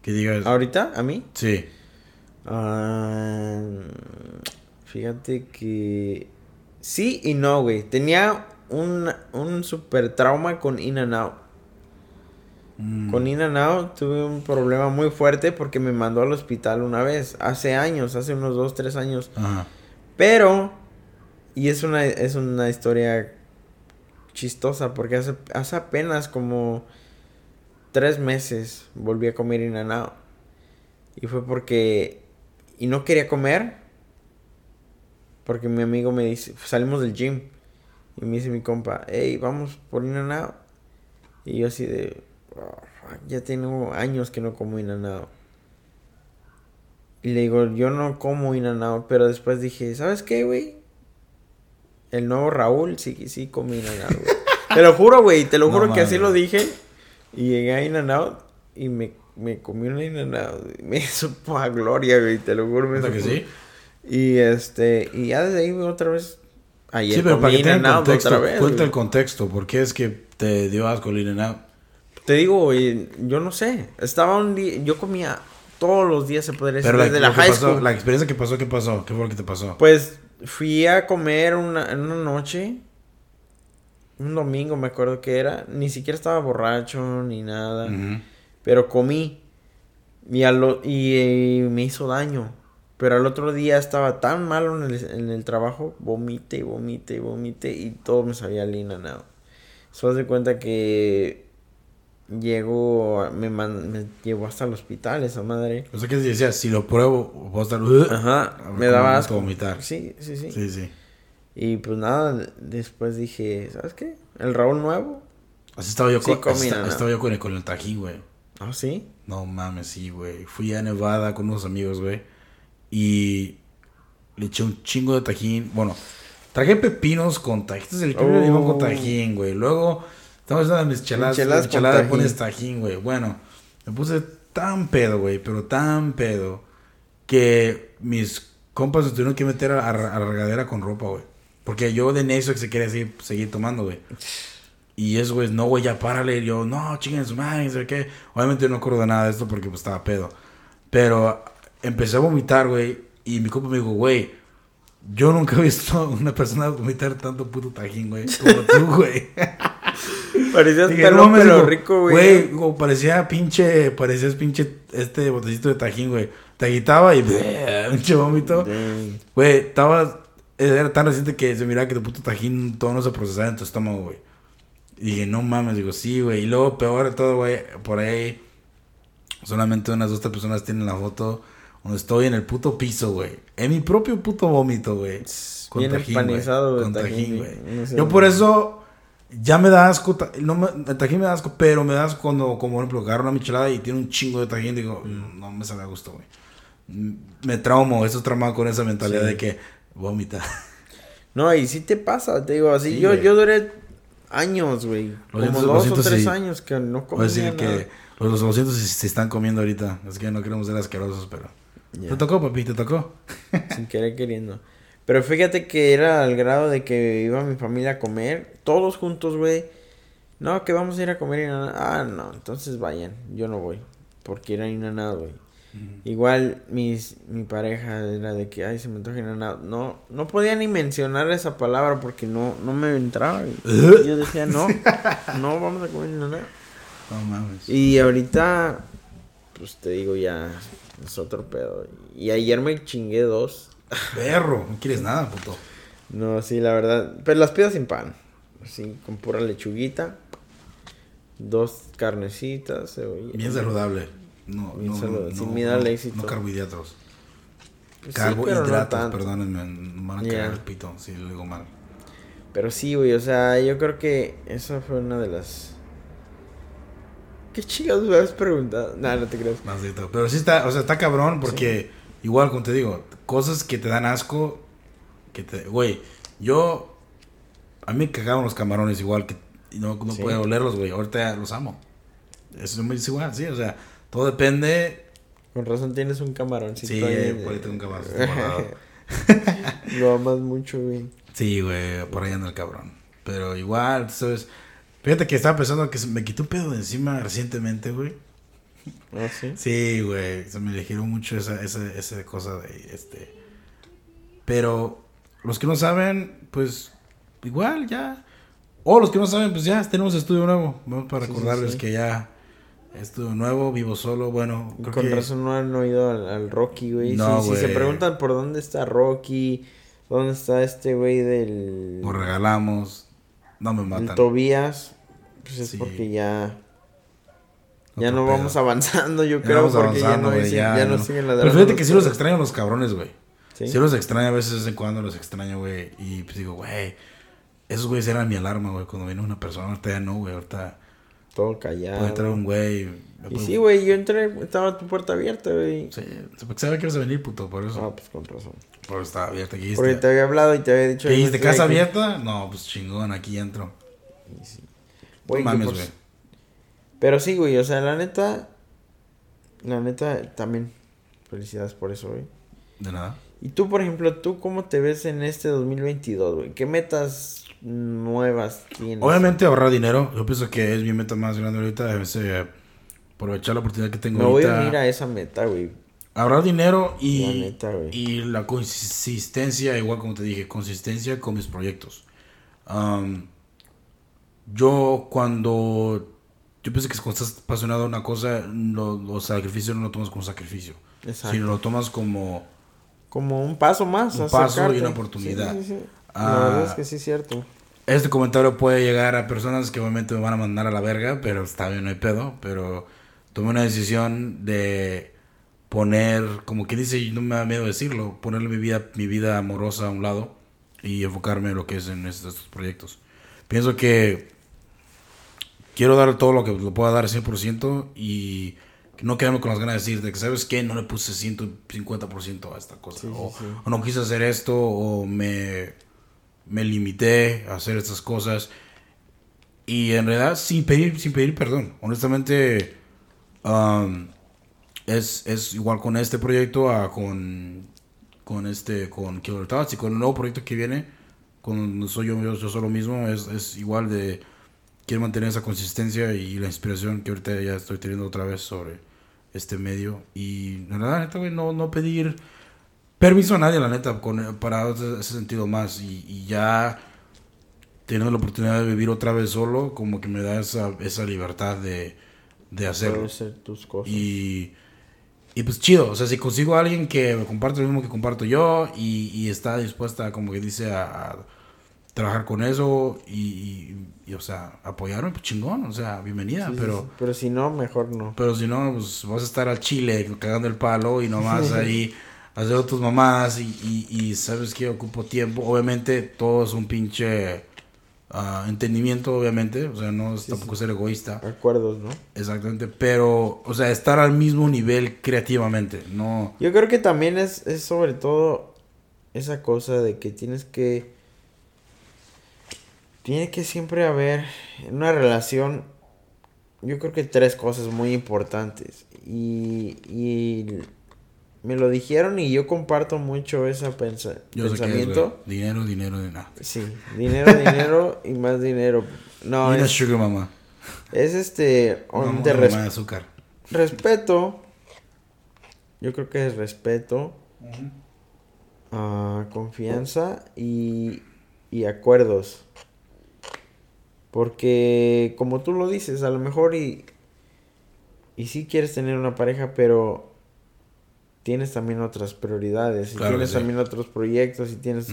Que digas. ¿Ahorita? ¿A mí? Sí. Ah, fíjate que... Sí y no, güey. Tenía un, un super trauma con In and Out. Mm. Con In Out tuve un problema muy fuerte porque me mandó al hospital una vez, hace años, hace unos dos, tres años. Pero, y es una, es una historia chistosa porque hace, hace apenas como tres meses volví a comer In Out. Y fue porque, y no quería comer, porque mi amigo me dice, salimos del gym. Y me dice mi compa, hey, vamos por In Out. Y yo así de, ya tengo años que no como In Y le digo, yo no como In pero después dije, ¿sabes qué, güey? El nuevo Raúl sí, sí come In [laughs] te lo juro, güey, te lo juro que así lo dije. Y llegué a In y me, me comí una In [laughs] Me supo a gloria, güey, te lo juro. Me que sí? Y este, y ya desde ahí otra vez. Ayer sí, pero para que tengan contexto, cuenta el contexto, ¿por qué es que te dio asco el In te digo, yo no sé. Estaba un día, yo comía todos los días, se podría decir, desde la, high school. La experiencia que pasó, ¿qué pasó? ¿Qué fue lo que te pasó? Pues fui a comer una, en una noche, un domingo me acuerdo que era, ni siquiera estaba borracho ni nada, pero comí y, y, me hizo daño. Pero al otro día estaba tan malo en el, en el trabajo, vomite y vomite y vomite y todo me sabía nada. Solo de cuenta que llegó, me, me llevó hasta el hospital esa madre. O sea que decía, si lo pruebo, voy a estar... Ajá, me daba asco. vomitar. Sí, sí, sí. Sí, sí. Y pues nada, después dije, ¿sabes qué? El Raúl nuevo. Así estaba yo, con, estaba yo con, el, con el tajín, güey. ¿Ah, sí? No mames, sí, güey. Fui a Nevada con unos amigos, güey. Y le eché un chingo de tajín. Bueno, traje pepinos con tajín. Este es el primero oh. con tajín, güey. Luego Estamos haciendo mis cheladas. Micheladas, micheladas pones tajín, güey. Bueno, me puse tan pedo, güey, pero tan pedo, que mis compas se tuvieron que meter a, la regadera con ropa, güey. Porque yo de necio que se quiere seguir, seguir tomando, güey. Y eso, güey, no, güey, ya párale. Y yo, no, chinguen su madre, ¿sabes qué? Obviamente no acuerdo de nada de esto porque pues estaba pedo. Pero empecé a vomitar, güey. Y mi compa me dijo, güey, yo nunca he visto una persona vomitar tanto puto tajín, güey, como tú, [laughs] güey. Parecías pelo, pero rico, güey. Güey, parecía pinche, parecías pinche este botecito de tajín, güey. Te agitaba y [laughs] pinche vómito. Güey, estaba, era tan reciente que se miraba que tu puto tajín todo no se procesaba en tu estómago, güey. Y dije, no mames, digo, sí, güey. Y luego, peor de todo, güey, por ahí, solamente unas dos, tres personas tienen la foto donde estoy en el puto piso, güey. En mi propio puto vómito, güey. Con Bien tajín, Con tajín, güey. Yo por eso ya me da asco, no me, el tajín me da asco, pero me da asco cuando, como por ejemplo, agarro una michelada y tiene un chingo de tajín, digo, mm, no me sabe a gusto, güey. mm, me traumo, eso traumado con esa mentalidad Sí. de que vomita. No, y sí te pasa, te digo, así Sí, yo, güey. yo duré años, güey. Como dos o tres sí. años que no Voy a comía decir nada. que los, los 200 se, se están comiendo ahorita. Es que no queremos ser asquerosos, pero... Ya, ¿Te tocó, papi? ¿Te tocó? [laughs] sin querer queriendo. Pero fíjate que era al grado de que iba mi familia a comer, todos juntos, güey. No, que vamos a ir a comer en Ah, no, entonces vayan, yo no voy. Porque era inanado, güey. Igual mis, mi pareja era de que, ay, se me antoja inanado. No, no podía ni mencionar esa palabra porque no, no me entraba. güey. Yo decía, no, no, vamos a comer inanado. No mames. Y ahorita, pues te digo, ya es otro pedo. Y ayer me chingué dos. Perro, no quieres nada, puto. No, sí, la verdad. Pero las pido sin pan. Así, con pura lechuguita. Dos carnecitas, cebolla. Bien saludable. No, no, no, sin miedo al éxito. No carbohidratos. Pues sí, Carbohidratos, perdónenme. Me van a Ya. cagar el pito si lo digo mal. Pero sí, güey, o sea, yo creo que esa fue una de las... ¿Qué chingados me has preguntado? No, no te creas. Más de todo. Pero sí está, o sea, está cabrón porque, igual, como te digo, cosas que te dan asco, que te, güey, yo, a mí me cagaban los camarones igual, que no, no Sí. puedo olerlos, güey, ahorita los amo. Eso me dice igual, sí, o sea, todo depende. Con razón tienes un camarón. Sí, por ahí tengo un [laughs] camarón. Lo amas mucho, güey. Sí, güey, por ahí anda el cabrón. Pero igual, tú ¿sabes? Fíjate que estaba pensando que se me quitó un pedo de encima recientemente, güey. ¿Ah, sí? Sí, güey, se me eligieron mucho esa, esa, esa cosa de este. Pero los que no saben, pues igual ya. O los que no saben, pues ya tenemos estudio nuevo. Vamos para Sí, sí, recordarles sí. que ya estudio nuevo, vivo solo. Bueno, creo Con que razón no han oído al, al Rocky, güey. No, si, si se preguntan por dónde está Rocky, dónde está este güey del... lo regalamos. No me matan. Tobías, pues es Sí. porque ya... Ya no pedo. vamos avanzando, yo creo, porque ya no, ya, ya no no. siguen la Pero fíjate que sí los extraño los cabrones, güey. ¿Sí? Sí los extraño a veces, de vez en cuando los extraño, güey. Y pues digo, güey, esos güeyes eran mi alarma, güey. Cuando viene una persona, ahorita ya no, güey. Ahorita Todo puede callado. entrar un güey. Y puede- sí, güey, yo entré, estaba tu puerta abierta, güey. Sí, porque sabe que ibas a venir, puto, por eso. Ah, pues con razón. Por eso estaba abierta. ¿Qué Porque te había hablado y te había dicho... ¿Qué dijiste? ¿Casa aquí. abierta? No, pues chingón, aquí entro. Y sí. Güey, mames, güey. Pero sí, güey, o sea, la neta... La neta, también. Felicidades por eso, güey. De nada. Y tú, por ejemplo, ¿tú cómo te ves en este 2022, güey? ¿Qué metas nuevas tienes? Obviamente ahorrar dinero. Yo pienso que es mi meta más grande ahorita. Es eh, aprovechar la oportunidad que tengo Me voy a unir a esa meta, güey. Ahorrar dinero y, La y la consistencia, igual como te dije, consistencia con mis proyectos. Yo cuando... Yo pienso que cuando estás apasionado de una cosa, lo- los sacrificios no lo tomas como sacrificio. Exacto. Sino lo tomas como... Como un paso más. Un paso y una oportunidad. Sí, sí, sí. Ah. La verdad es que sí es cierto. Este comentario puede llegar a personas que obviamente me van a mandar a la verga, pero está bien, no hay pedo. Pero tomé una decisión de poner, como quien dice, y no me da miedo decirlo, ponerle mi vida, mi vida amorosa a un lado y enfocarme en lo que es en estos, proyectos. Pienso que quiero dar todo lo que lo pueda dar 100% y no quedarme con las ganas de decir de que, ¿sabes qué? No le puse 150% a esta cosa. Sí, sí, o, sí. o no quise hacer esto o me, me limité a hacer estas cosas. Y en realidad sin pedir, sin pedir perdón. Honestamente, um, es, es igual con este proyecto a con, con este, con Killer Thoughts y con el nuevo proyecto que viene, con Soy yo, yo, yo solo mismo, es, es igual de, quiero mantener esa consistencia y la inspiración que ahorita ya estoy teniendo otra vez sobre este medio. Y la verdad, no, no pedir permiso a nadie, la neta, con, para ese, ese sentido más. Y, y ya teniendo la oportunidad de vivir otra vez solo, como que me da esa, esa libertad de, de hacerlo. Ser tus cosas. Y, y pues chido, o sea, si consigo a alguien que me comparte lo mismo que comparto yo y, y está dispuesta, como que dice, a, a trabajar con eso y, o sea, apoyarme, pues chingón, o sea, bienvenida, sí, pero... sí. Pero si no, mejor no. Pero si no, pues vas a estar al chile cagando el palo y nomás [laughs] ahí mamadas y, y, y sabes que ocupo tiempo. Obviamente todo es un pinche ah, entendimiento, obviamente, o sea, no es tampoco ser egoísta. Acuerdos, ¿no? Exactamente, pero, o sea, estar al mismo nivel creativamente, no... Yo creo que también es, es sobre todo esa cosa de que tienes que... Tiene que siempre haber en una relación, yo creo que tres cosas muy importantes. Y, y me lo dijeron y yo comparto mucho ese pensa- Yo es, pensamiento. güey. dinero, dinero, dinero. sí, dinero, dinero y más dinero. No, Mira es, sugar mamá. es este, Mamá, mamá res- de azúcar. respeto. Yo creo que es respeto, ah, confianza y, y acuerdos. Porque, como tú lo dices, a lo mejor y, y sí quieres tener una pareja, pero tienes también otras prioridades, y Claro tienes sí. también otros proyectos y tienes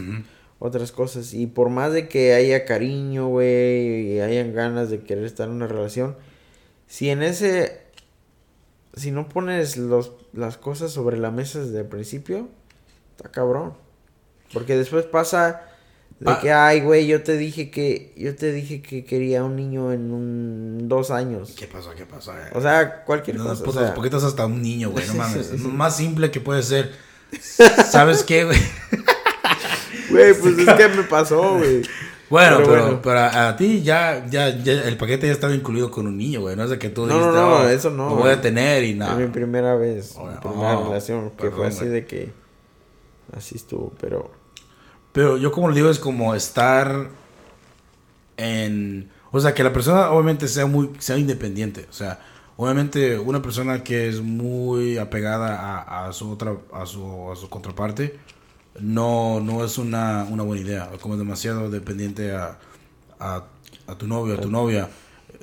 otras cosas. Y por más de que haya cariño, güey, y hayan ganas de querer estar en una relación, si en ese, si no pones los, las cosas sobre la mesa desde el principio, está cabrón. Porque después pasa de Ah. que, ay, güey, yo te dije que, yo te dije que quería un niño en un, dos años. ¿Qué pasó? ¿Qué pasó? O sea, cualquier No, cosa. o putas, sea, ¿Por qué estás hasta un niño, güey? No Sí, mames. sí, sí. Lo más simple que puede ser. [laughs] ¿Sabes qué, güey? Güey, pues es que me pasó, güey. Bueno, Pero pero, bueno. para a ti ya, ya, ya el paquete ya estaba incluido con un niño, güey. No es de que tú No, dijiste, no, no, "Oh, eso no, Lo voy a tener y nada. mi primera vez, Oh, mi primera oh, relación, que perdón, fue así güey. de que así estuvo, pero Pero yo como le digo es como estar en... O sea, que la persona obviamente sea muy sea independiente. O sea, obviamente una persona que es muy apegada a, a su otra a su, a su contraparte no, no es una, una buena idea. Como es demasiado dependiente a, a, a tu novio, a tu novia.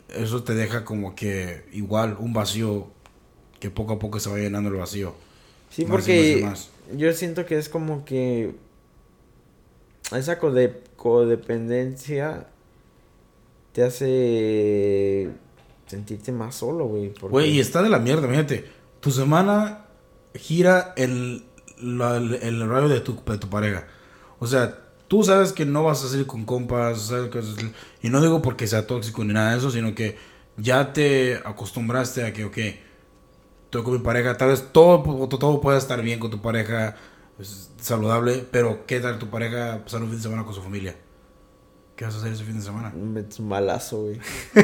Eso te deja como que igual un vacío que poco a poco se va llenando el vacío. sí, Más porque más y más. yo siento que es como que esa code- codependencia te hace sentirte más solo, güey. Güey, y está de la mierda, fíjate. Tu semana gira el, el horario de tu, de tu pareja. O sea, tú sabes que no vas a salir con compas, y no digo porque sea tóxico ni nada de eso, sino que ya te acostumbraste a que, ok, estoy con mi pareja, tal vez todo, todo, todo pueda estar bien con tu pareja, es saludable, pero ¿qué tal tu pareja pasar un fin de semana con su familia? ¿Qué vas a hacer ese fin de semana? Me un balazo, güey. [laughs]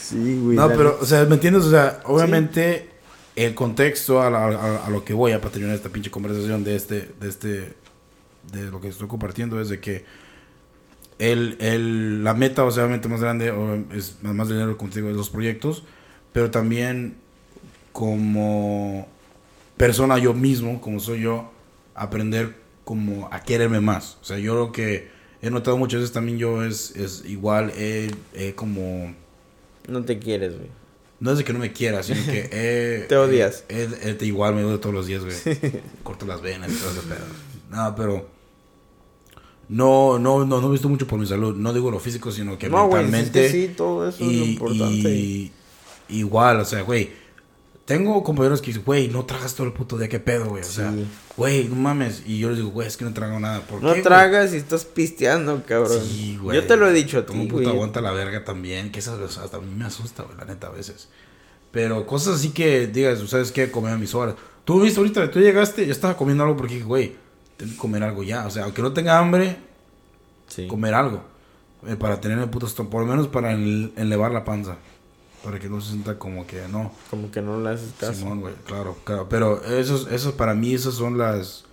sí, güey. No, pero, o sea, ¿me entiendes? O sea, obviamente el contexto a, la- a- a lo que voy a para terminar esta pinche conversación de este, de este, de lo que estoy compartiendo es de que el, el, la meta, o sea, obviamente más grande o, es más dinero contigo los proyectos, pero también como persona yo mismo, como soy yo, aprender como a quererme más. O sea, yo lo que he notado muchas veces también yo es, es igual, he, he como... No te quieres, güey. No es de que no me quiera, sino que [laughs] he, Te odias. he- igual me odio todos los días, güey. [laughs] Corto las venas y todo ese pedo. No, pero. No, no, no, no he visto mucho por mi salud. No digo lo físico, sino que No, mentalmente. sí, todo eso es lo y, importante. y- igual, o sea, güey. Tengo compañeros que dicen, güey, no tragas todo el puto día, qué pedo, güey. O sea, güey, no mames. Y yo les digo, güey, es que no trago nada. ¿Por No qué, tragas y estás pisteando, cabrón. Sí, güey. Yo te lo he dicho a Como ti, puta güey. aguanta la verga también. Que eso hasta a mí me asusta, güey, la neta, a veces. Pero cosas así que digas, ¿sabes qué? Comer a mis horas. Tú viste ahorita, tú llegaste, yo estaba comiendo algo porque dije, güey, tengo que comer algo ya. O sea, aunque no tenga hambre, Sí. comer algo. eh, para tener el puto estómago, por lo menos para el- elevar la panza. Para que no se sienta como que no. Como que no le haces caso. Simón, güey, claro, claro. Pero esos, esos para mí, esas son las,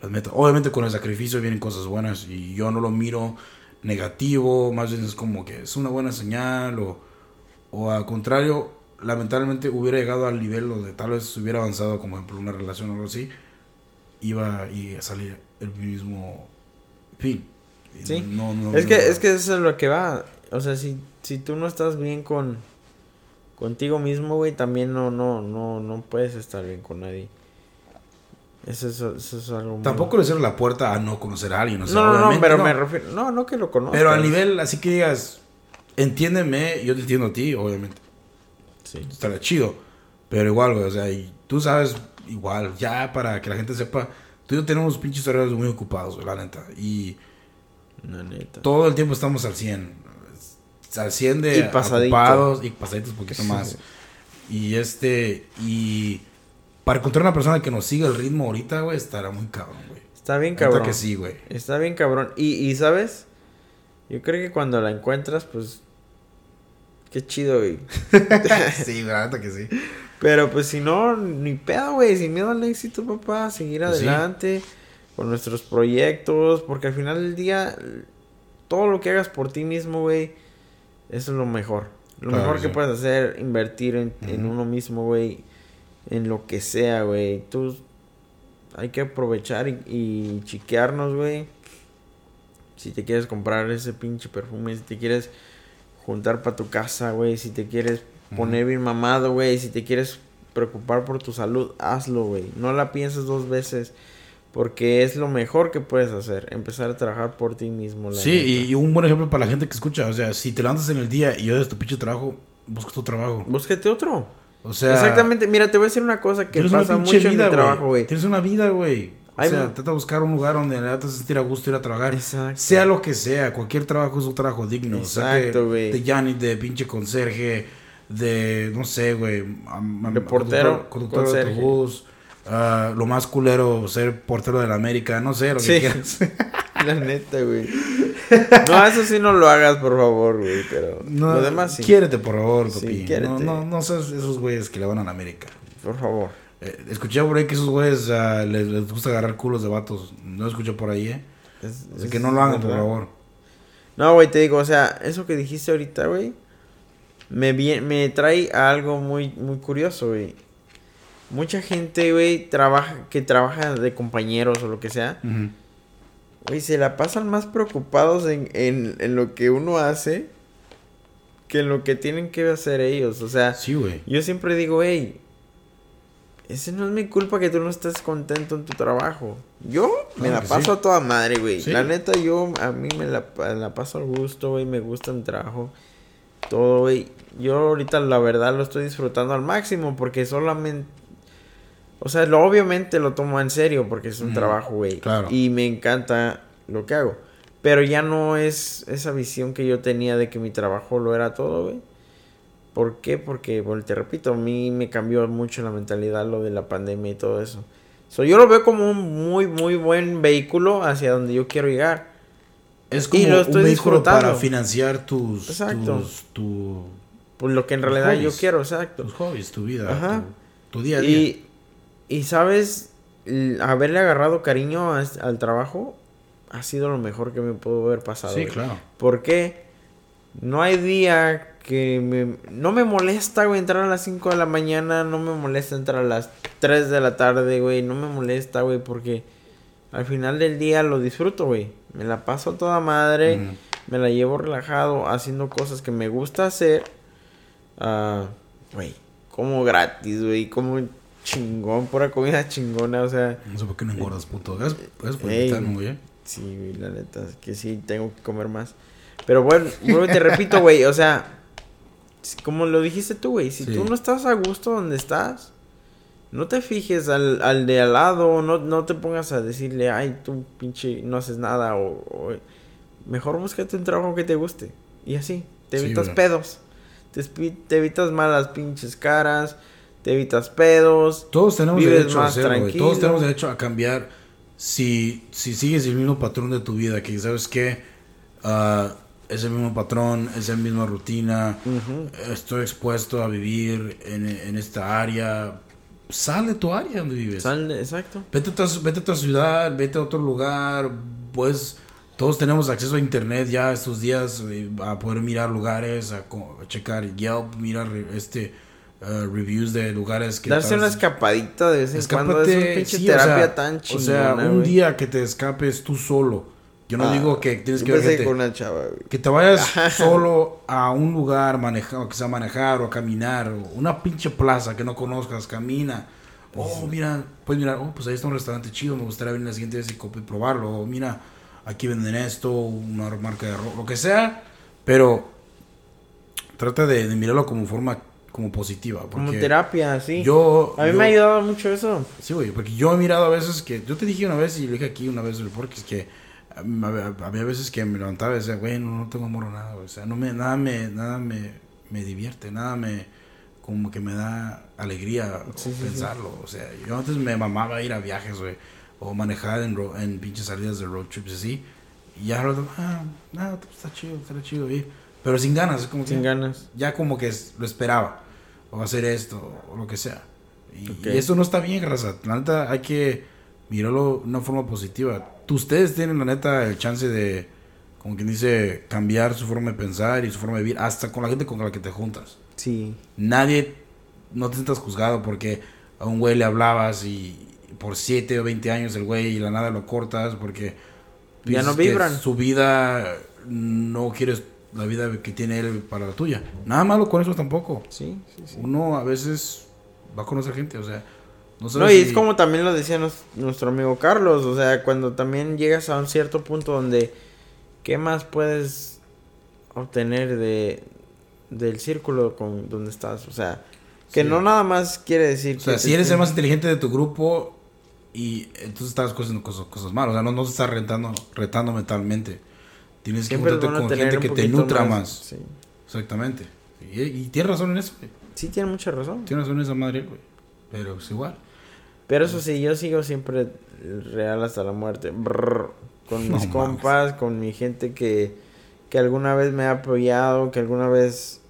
las metas. Obviamente con el sacrificio vienen cosas buenas y yo no lo miro negativo, más bien es como que es una buena señal o, o al contrario, lamentablemente hubiera llegado al nivel donde tal vez hubiera avanzado, como ejemplo una relación o algo así, iba a salir el mismo fin. Y Sí. No, no, Es no- que, es que eso es lo que va. O sea, si, si tú no estás bien con contigo mismo, güey, también no, no, no, no puedes estar bien con nadie. Eso, es- eso es algo muy- Tampoco le cierro la puerta a no conocer a alguien, o sea, no, no, pero no. me refiero. No, no que lo conozcas. Pero a nivel, así que digas, entiéndeme, yo te entiendo a ti, obviamente. Sí. Estaría chido. Pero igual, güey, o sea, y tú sabes, igual, ya para que la gente sepa, tú y yo tenemos pinches horarios muy ocupados, güey, la neta. Y La neta. Todo el tiempo estamos al 100. Al 100 de Y pasadito. ocupados y pasaditos un poquito más. Y este, y para encontrar una persona que nos siga el ritmo ahorita, güey, estará muy cabrón, güey. Está bien cabrón. que sí, güey. Está bien cabrón. Y, y, ¿sabes? Yo creo que cuando la encuentras, pues... Qué chido, güey. [laughs] sí, neta que sí. Pero pues si no, ni pedo, güey. Sin miedo al éxito, papá. Seguir Pues sí. adelante con nuestros proyectos. Porque al final del día, todo lo que hagas por ti mismo, güey, eso es lo mejor. Lo Claro mejor que sí. puedes hacer, invertir en, en uno mismo, güey. En lo que sea, güey. Tú hay que aprovechar y, y chiquearnos, güey. Si te quieres comprar ese pinche perfume, si te quieres juntar para tu casa, güey, si te quieres poner bien mamado, güey, si te quieres preocupar por tu salud, hazlo, güey. No la pienses dos veces porque es lo mejor que puedes hacer, empezar a trabajar por ti mismo. la Sí, neta. y, un buen ejemplo para la gente que escucha. O sea, si te levantas en el día y odias tu pinche trabajo, busca tu trabajo. Búsquete otro. O sea, Exactamente, mira, te voy a decir una cosa que pasa mucho en vida, mi trabajo, güey. Tienes una vida, güey. O Ay, sea, trata de buscar un lugar donde te vas a sentir a gusto ir a trabajar. Exacto. Sea lo que sea, cualquier trabajo es un trabajo digno. O sea, Exacto, güey. De Yanni, de pinche conserje, de, no sé, güey. De portero, Conductor, conductor de autobús. Ah, lo más culero, ser portero de la América. No sé, lo que Sí. quieras. [laughs] La neta, güey. [laughs] No, eso sí no lo hagas, por favor, güey, pero No, lo demás sí. Quiérete, por favor, Sí, papi. quiérete. no, no, no seas esos güeyes que le van a la América. Por favor. Eh, escuché por ahí que esos güeyes les, les gusta agarrar culos de vatos. No escuché por ahí, ¿eh? Es- Así es que no lo hagan, por verdad. favor. No, güey, te digo, o sea, eso que dijiste ahorita, güey, me, me trae a algo muy, muy curioso, güey. Mucha gente, güey, trabaja, que trabaja de compañeros o lo que sea, güey, se la pasan más preocupados en, en, en lo que uno hace que en lo que tienen que hacer ellos. O sea, Sí, yo siempre digo, hey, ese no es mi culpa que tú no estés contento en tu trabajo. Yo me Claro la paso sí. a toda madre, güey. Sí. La neta, yo, a mí me la, la paso al gusto, güey. Me gusta mi trabajo. Todo, güey. Yo ahorita, la verdad, lo estoy disfrutando al máximo porque solamente... O sea, lo, obviamente lo tomo en serio porque es un trabajo, güey. Claro. Y me encanta lo que hago. Pero ya no es esa visión que yo tenía de que mi trabajo lo era todo, güey. ¿Por qué? Porque, bueno, te repito, a mí me cambió mucho la mentalidad lo de la pandemia y todo eso. So, yo lo veo como un muy, muy buen vehículo hacia donde yo quiero llegar. Es Y como un vehículo para financiar tus, Exacto. tus, tu- Por lo que en realidad yo quiero, exacto. tus hobbies, tu vida, Ajá. tu, tu día a día. Y, y sabes, haberle agarrado cariño a al trabajo ha sido lo mejor que me pudo haber pasado. sí, güey. claro. Porque no hay día que me... No me molesta, güey, entrar a las 5 de la mañana. No me molesta entrar a las 3 de la tarde, güey. No me molesta, güey, porque al final del día lo disfruto, güey. Me la paso a toda madre. Me la llevo relajado haciendo cosas que me gusta hacer. Ah, güey, como gratis, güey. Como chingón, pura comida chingona, o sea... No sé por qué no engordas, puto. Gracias, gracias por Ey. invitarme, güey. Sí, güey, la neta, es que sí, tengo que comer más. Pero bueno, te repito, güey, o sea, como lo dijiste tú, güey, si Sí. tú no estás a gusto donde estás, no te fijes al, al de al lado, no, no te pongas a decirle, ay, tú pinche, no haces nada, o, o- mejor búscate un trabajo que te guste, y así, te Sí, evitas pedos, te evitas malas pinches caras, te evitas pedos, Todos tenemos Vives derecho a hacerlo, tranquilo. Todos tenemos derecho a cambiar si, si sigues el mismo patrón de tu vida, que sabes que es el mismo patrón, es la misma rutina, estoy expuesto a vivir en, en esta área. Sal de tu área donde vives. Sal exacto. Vete a, otra, vete a otra ciudad, vete a otro lugar, pues todos tenemos acceso a internet ya estos días eh, a poder mirar lugares, a, a checar Yelp, mirar este eh, reviews de lugares que Darse una escapadita de vez en cuando es Escápate, pinche sí, o terapia sea, tan O chingona, sea, un día que te escapes tú solo. Yo no Ah, digo que tienes que ver pensé gente- con una chava, güey. que te vayas [laughs] solo a un lugar manejar, sea manejar o a caminar, o una pinche plaza que no conozcas, camina. Oh, mira, pues mira, oh, pues ahí está un restaurante chido, me gustaría venir la siguiente vez y probarlo. O mira, aquí venden esto, una marca de ropa, lo que sea, pero trata de, de mirarlo como forma como positiva. Como porque terapia, sí. Yo, a mí yo- me ha ayudado mucho eso. Sí, güey, porque yo he mirado a veces que. Yo te dije una vez y le dije aquí una vez en el podcast que había veces que me levantaba y decía, güey, no, no tengo amor nada, O sea, no me, nada me, nada me, me divierte, nada me, como que me da alegría pensarlo. O sea, yo antes me mamaba ir a viajes, güey, o manejar en, en pinches salidas de road trips así. Y ya, ah, nada, pues, está chido, está chido ir. Pero sin ganas, como Sin ganas. Ya como que lo esperaba. O hacer esto, o lo que sea. Y, y eso no está bien, raza. La neta, hay que mirarlo de una forma positiva. Ustedes tienen, la neta, el chance de, como quien dice, cambiar su forma de pensar y su forma de vivir, hasta con la gente con la que te juntas. Sí. Nadie, no te sientas juzgado porque a un güey le hablabas y por 7 o 20 años el güey y la nada lo cortas porque... Ya no vibran. Su vida no quieres la vida que tiene él para la tuya. Nada malo con eso tampoco. Sí, sí, sí. Uno a veces va a conocer gente, o sea, no, y es como también lo decía nuestro amigo Carlos, o sea, cuando también llegas a un cierto punto donde, ¿qué más puedes obtener de del círculo con donde estás? O sea, que no nada más quiere decir... O sea, si eres el más inteligente de tu grupo y entonces estás haciendo cosas, cosas malas, o sea, no, no te estás retando, retando mentalmente. Tienes que juntarte con gente que te nutra más. Exactamente. Y, y tienes razón en eso, güey. Sí, tiene mucha razón. Tiene razón en esa madre, güey. Pero es igual. Pero eso sí, yo sigo siempre real hasta la muerte. con mis compas, con mi gente que, que alguna vez me ha apoyado, que alguna vez,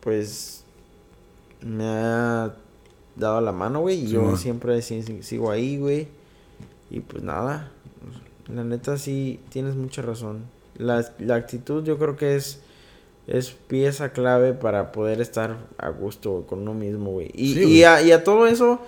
pues, me ha dado la mano, güey. Y yo siempre sigo ahí, güey. Y pues nada, la neta sí tienes mucha razón. La, la actitud yo creo que es es pieza clave para poder estar a gusto con uno mismo, güey. Y, y, a, y, a, todo eso,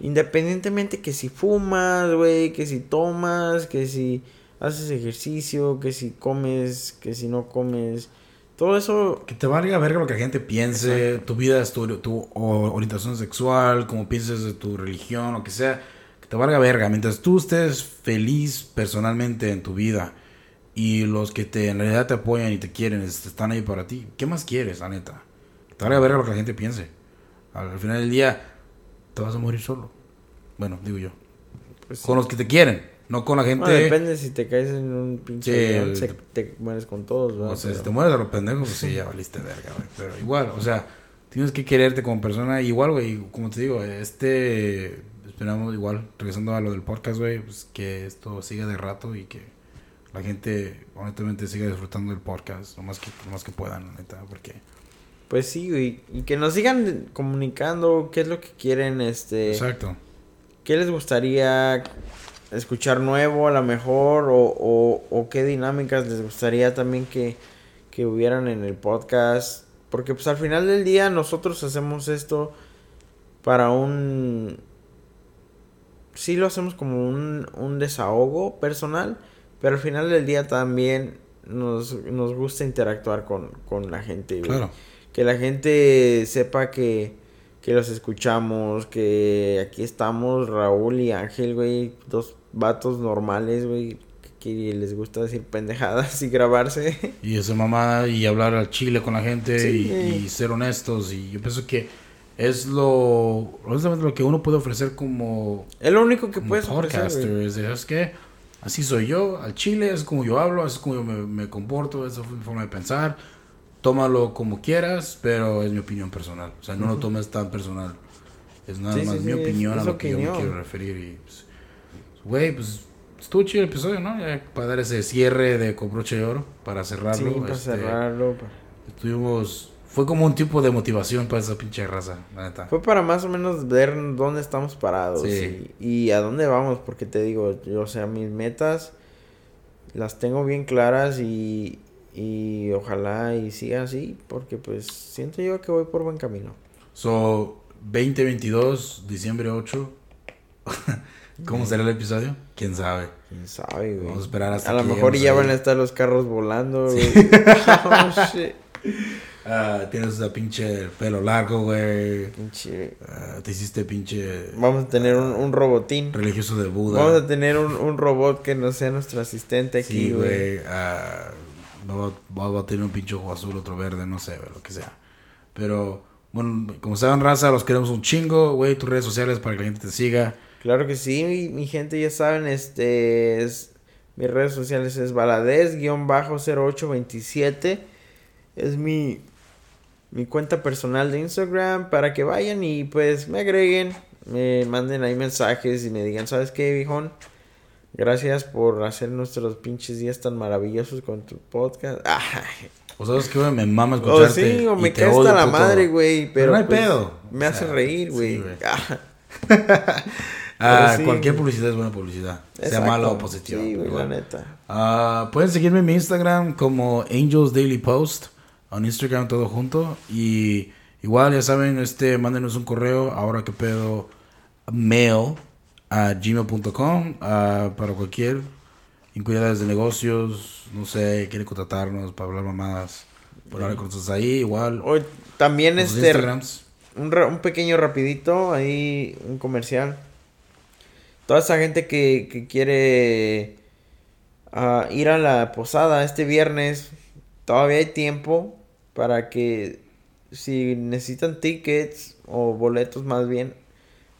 independientemente que si fumas, güey, que si tomas, que si haces ejercicio, que si comes, que si no comes. Todo eso... Que te valga verga lo que la gente piense, tu vida tu, tu orientación sexual, como pienses de tu religión, lo que sea. Que te valga verga. Mientras tú estés feliz personalmente en tu vida y los que te en realidad te apoyan y te quieren están ahí para ti. ¿Qué más quieres, la neta? Te valga verga lo que la gente piense. Al, final del día te vas a morir solo. Bueno, digo yo. Pues con los que te quieren, no con la gente. depende si te caes en un pinche. te mueres con todos, O sea, si te mueres a los pendejos, pues sí, ya valiste verga, güey. Pero igual, o sea, tienes que quererte como persona. Igual, güey, como te digo, este. Esperamos, igual, regresando a lo del podcast, güey, pues que esto siga de rato y que la gente honestamente siga disfrutando del podcast lo más que, lo más que puedan, neta, porque... Pues sí, güey, y que nos sigan comunicando qué es lo que quieren, este... Exacto. ¿Qué les gustaría escuchar nuevo a lo mejor? O, o, qué dinámicas les gustaría también que, que hubieran en el podcast? Porque pues al final del día nosotros hacemos esto para un... Sí lo hacemos como un, un desahogo personal pero al final del día también nos, nos gusta interactuar con, con la gente, Claro. Que la gente sepa que, que los escuchamos, que aquí estamos Raúl y Ángel, güey, dos vatos normales, güey, que les gusta decir pendejadas y grabarse. Y esa mamada y hablar al chile con la gente y, ser honestos. Y yo pienso que es lo, lo que uno puede ofrecer como... Es lo único que puedes ofrecer. Es que Así soy yo, al chile, es como yo hablo, así es como yo me, comporto, esa es mi forma de pensar. Tómalo como quieras, pero es mi opinión personal. O sea, no lo tomes tan personal. Es nada más mi opinión a lo que yo me quiero referir. Y, pues, güey, pues, estuvo chido el episodio, ¿no? para dar ese cierre de Cobroche de Oro, para cerrarlo. Sí, para este, cerrarlo. Estuvimos fue como un tipo de motivación para esa pinche raza, la neta. Fue para más o menos ver dónde estamos parados y, a dónde vamos, porque te digo, yo, o sea, mis metas las tengo bien claras y, y ojalá y siga así, porque pues siento yo que voy por buen camino. So, 2022, diciembre 8. [laughs] ¿Cómo será el episodio? ¿Quién sabe? ¿Quién sabe, güey? Vamos a esperar hasta A lo mejor ya van a estar los carros volando, güey. [laughs] oh, shit. Uh, tienes ese pinche pelo largo, güey. Pinche. Uh, te hiciste pinche. Vamos a tener un, un, robotín. Religioso de Buda. Vamos a tener un, un robot que no sea nuestro asistente aquí, güey. Uh, va, a tener un pinche ojo azul, otro verde, no sé, lo que sea. Pero, bueno, como saben, raza, los queremos un chingo, güey. Tus redes sociales para que la gente te siga. Claro que sí, mi, mi gente, ya saben, este. Es Mis redes sociales es baladez-0827. Es mi, mi cuenta personal de Instagram para que vayan y pues me agreguen, me manden ahí mensajes y me digan, ¿sabes qué, viejón? Gracias por hacer nuestros pinches días tan maravillosos con tu podcast. Ay. [laughs] O sabes que me mama O escucharte. sí, o me cae hasta la madre, güey. Pero Pero no hay pues, pedo. Me O hace sea, reír, güey. [laughs] Ah, Ah, sí. Cualquier publicidad es buena publicidad. Sea mala o positiva. Sí, güey, la neta. Ah, pueden seguirme en mi Instagram como Angels Daily Post. En Instagram todo junto. Y igual, ya saben, este, mándenos un correo. Ahora que pedo mail a gmail.com para cualquier inquietudes de negocios. No sé, quiere contratarnos para hablar mamadas. Por hablar con nosotros ahí, igual. O, también este un, un pequeño rapidito, ahí un comercial. Toda esa gente que, que quiere ah, ir a la posada este viernes, todavía hay tiempo para que si necesitan tickets o boletos más bien,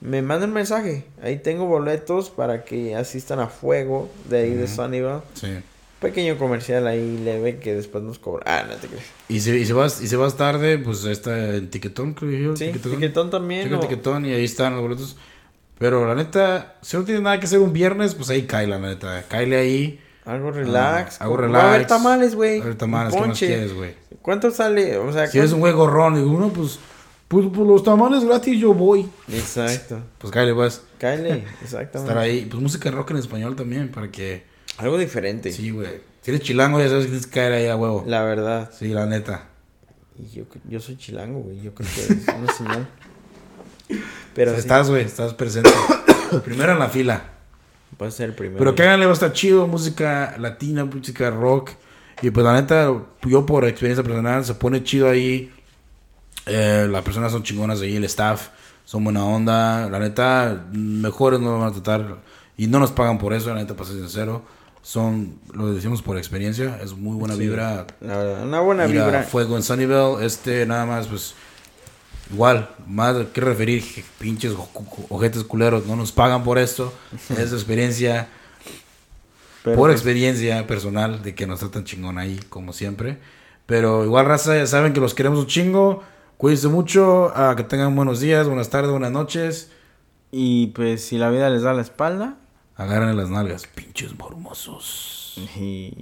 me manden un mensaje. Ahí tengo boletos para que asistan a Fuego de ahí de Ujú. Sunnyvale. Sí. Pequeño comercial ahí leve que después nos cobra. Ah, no te crees. Y si, y si vas, y si vas tarde, pues está en Tiquetón, creo yo. Sí, Tiquetón. Tiquetón también. O- Tiquetón y ahí están los boletos. Pero la neta, si no tienes nada que hacer un viernes, pues ahí cae la neta. Cáele ahí. Algo relax. Ah, algo Va a haber relax. tamales, güey. A ver, tamales, ¿qué más quieres, güey? ¿Cuánto sale? O sea, Si eres un güey gorrón, digo, no, pues, pues, pues los tamales gratis yo voy. Exacto. Pues cáele, pues. Cáele, [laughs] exactamente. Estar ahí. Pues música rock en español también, para que. Algo diferente. Sí, güey. Si eres chilango, ya sabes que tienes que caer ahí a huevo. La verdad. Sí, la neta. Y yo, yo soy chilango, güey. Yo creo que es una señal. [laughs] Pero O sea, sí, Estás, güey, estás presente. [coughs] Primero en la fila. Puede ser el primero. Pero que háganle va a estar chido, música latina, música rock. Y pues la neta, yo por experiencia personal, se pone chido ahí. Eh, las personas son chingonas ahí, el staff son buena onda. La neta, mejores no nos van a tratar. Y no nos pagan por eso, la neta, para ser sincero. Son, lo decimos por experiencia, es muy buena Sí, vibra. La verdad, una buena a vibra. Fuego en Sunnyvale, este nada más, pues igual, más que referir, pinches ojetes culeros, no nos pagan por esto, [laughs] es experiencia, Pero por pues, experiencia personal de que nos tratan chingón ahí, como siempre. Pero igual, raza, ya saben que los queremos un chingo, cuídense mucho, ah, que tengan buenos días, buenas tardes, buenas noches, Y pues si la vida les da la espalda. agarren las nalgas, pinches mormosos. Y